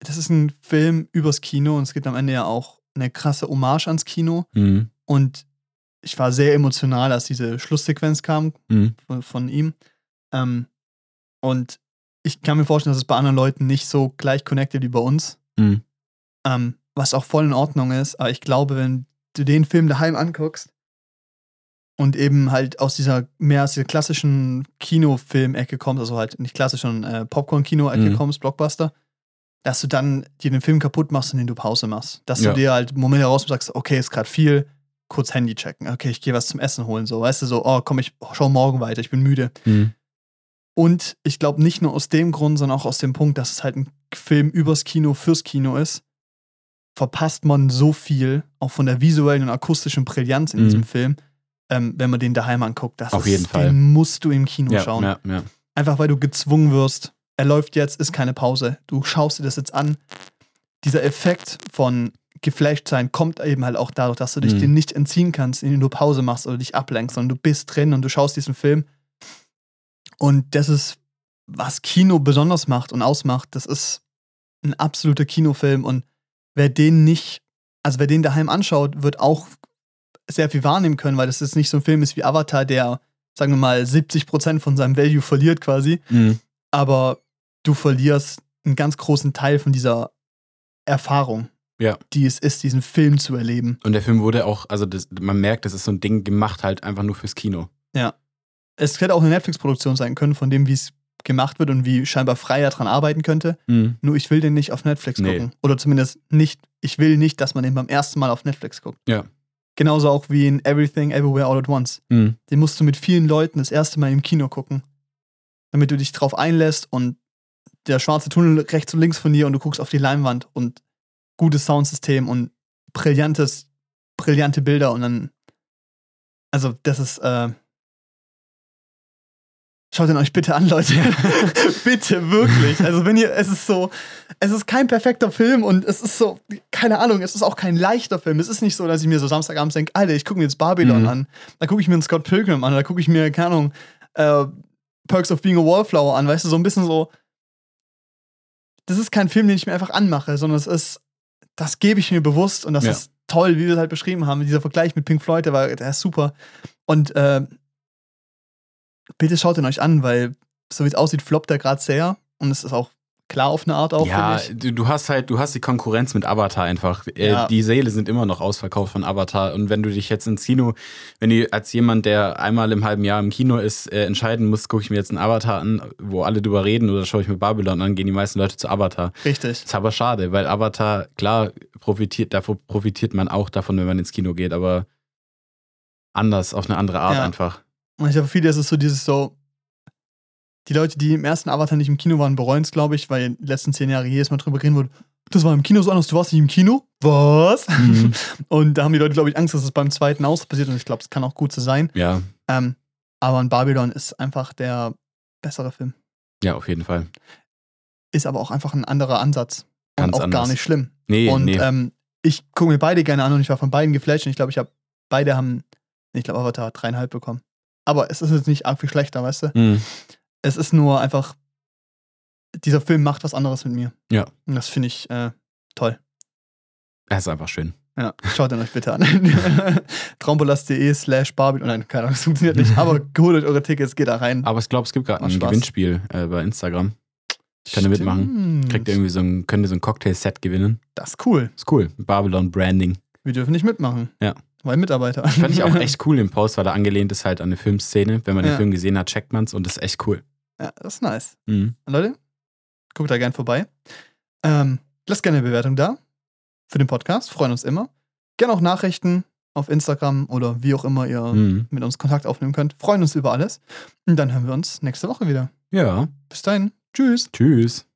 das ist ein Film übers Kino und es gibt am Ende ja auch eine krasse Hommage ans Kino. Mhm. Und ich war sehr emotional, als diese Schlusssequenz kam Mhm. von, von ihm. Ähm, und ich kann mir vorstellen, dass es bei anderen Leuten nicht so gleich connected wie bei uns. Mhm. Ähm, was auch voll in Ordnung ist. Aber ich glaube, wenn du den Film daheim anguckst und eben halt aus dieser mehr aus dieser klassischen Kinofilm-Ecke kommst, also halt nicht klassisch, sondern äh, Popcorn-Kino-Ecke Mhm. kommst, Blockbuster, dass du dann dir den Film kaputt machst und den du Pause machst. Dass Ja. du dir halt Momente heraus und sagst, okay, ist gerade viel, kurz Handy checken, okay, ich gehe was zum Essen holen, so, weißt du, so, oh, komm, ich schau morgen weiter, ich bin müde. Mhm. Und ich glaube nicht nur aus dem Grund, sondern auch aus dem Punkt, dass es halt ein Film übers Kino fürs Kino ist. verpasst man so viel, auch von der visuellen und akustischen Brillanz in Mhm. diesem Film, ähm, wenn man den daheim anguckt. Das Auf ist, jeden Fall. Den musst du im Kino Ja, schauen. ja, ja. Einfach weil du gezwungen wirst. Er läuft jetzt, ist keine Pause. Du schaust dir das jetzt an. Dieser Effekt von geflasht sein kommt eben halt auch dadurch, dass du dich Mhm. dem nicht entziehen kannst, indem du Pause machst oder dich ablenkst, sondern du bist drin und du schaust diesen Film. Und das ist, was Kino besonders macht und ausmacht. Das ist ein absoluter Kinofilm und wer den nicht, also wer den daheim anschaut, wird auch sehr viel wahrnehmen können, weil das jetzt nicht so ein Film ist wie Avatar, der, sagen wir mal, 70% von seinem Value verliert quasi Mhm. aber du verlierst einen ganz großen Teil von dieser Erfahrung, Ja. die es ist, diesen Film zu erleben. Und der Film wurde auch, also das, man merkt, das ist so ein Ding gemacht halt einfach nur fürs Kino. Es hätte auch eine Netflix-Produktion sein können, von dem, wie es gemacht wird und wie scheinbar Freier dran arbeiten könnte. Mhm. Nur ich will den nicht auf Netflix Nee. gucken. Oder zumindest nicht, ich will nicht, dass man den beim ersten Mal auf Netflix guckt. Ja. Genauso auch wie in Everything, Everywhere, All at Once. Mhm. Den musst du mit vielen Leuten das erste Mal im Kino gucken. Damit du dich drauf einlässt und der schwarze Tunnel rechts und links von dir und du guckst auf die Leinwand und gutes Soundsystem und brillantes, brillante Bilder und dann. Also, das ist. Äh, Schaut ihn euch bitte an, Leute. bitte, wirklich. Also, wenn ihr, es ist so, es ist kein perfekter Film und es ist so, keine Ahnung, es ist auch kein leichter Film. Es ist nicht so, dass ich mir so Samstagabends denke, Alter, ich gucke mir jetzt Babylon Mhm. an. Da gucke ich mir einen Scott Pilgrim an, da gucke ich mir, keine Ahnung, äh, Perks of Being a Wallflower an, weißt du, so ein bisschen so. Das ist kein Film, den ich mir einfach anmache, sondern es ist, das gebe ich mir bewusst und das Ja. ist toll, wie wir es halt beschrieben haben. Dieser Vergleich mit Pink Floyd, der war, der ist super. Und äh, bitte schaut ihn euch an, weil so wie es aussieht, floppt er gerade sehr und es ist auch klar auf eine Art auch. ja, du, hast halt, du hast die Konkurrenz mit Avatar einfach. Äh, Ja. Die Seele sind immer noch ausverkauft von Avatar. Und wenn du dich jetzt ins Kino, wenn du als jemand, der einmal im halben Jahr im Kino ist, äh, entscheiden musst, gucke ich mir jetzt einen Avatar an, wo alle drüber reden, oder schaue ich mir Babylon an, gehen die meisten Leute zu Avatar. Richtig. Ist aber schade, weil Avatar, klar, profitiert, davor profitiert man auch davon, wenn man ins Kino geht, aber anders, auf eine andere Art Ja. einfach. Und ich glaube, für viele ist es so dieses so, die Leute, die im ersten Avatar nicht im Kino waren, bereuen es, glaube ich, weil in den letzten zehn Jahren jedes Mal drüber reden wurde, das war im Kino so anders, du warst nicht im Kino? Was? Mhm. Und da haben die Leute, glaube ich, Angst, dass es beim zweiten auch so passiert und ich glaube, es kann auch gut so sein. Ja, Ähm, aber in Babylon ist einfach der bessere Film. ja, auf jeden Fall. Ist aber auch einfach ein anderer Ansatz. Ganz und auch gar anders. nicht schlimm. Nee, und nee. ähm, ich gucke mir beide gerne an und ich war von beiden geflasht und ich glaube, ich habe beide haben, ich glaube, Avatar hat dreieinhalb bekommen. Aber es ist jetzt nicht arg viel schlechter, weißt du? Mhm. Es ist nur einfach, dieser Film macht was anderes mit mir. Ja. Und das finde ich äh, toll. Das ist einfach schön. Ja, schaut ihn euch bitte an. Trombolas.de slash Barbie. Oh nein, keine Ahnung, das funktioniert nicht. Aber holt euch eure Tickets, geht da rein. Aber ich glaube, es gibt gerade ein Spaß. Gewinnspiel äh, bei Instagram. könnt ihr mitmachen. Kriegt ihr irgendwie so ein, könnt ihr so ein Cocktail-Set gewinnen. Das ist cool. Ist cool. Babylon Branding. Wir dürfen nicht mitmachen. Ja. Mitarbeiter. Fand ich auch echt cool im Post, weil er angelehnt ist halt an eine Filmszene. Wenn man den Ja. Film gesehen hat, checkt man's und das ist echt cool. Ja, das ist nice. Mhm. Leute, guckt da gern vorbei. Ähm, lasst gerne eine Bewertung da für den Podcast. Freuen uns immer. Gerne auch Nachrichten auf Instagram oder wie auch immer ihr Mhm. mit uns Kontakt aufnehmen könnt. Freuen uns über alles. Und dann hören wir uns nächste Woche wieder. Ja. Bis dahin. Tschüss. Tschüss.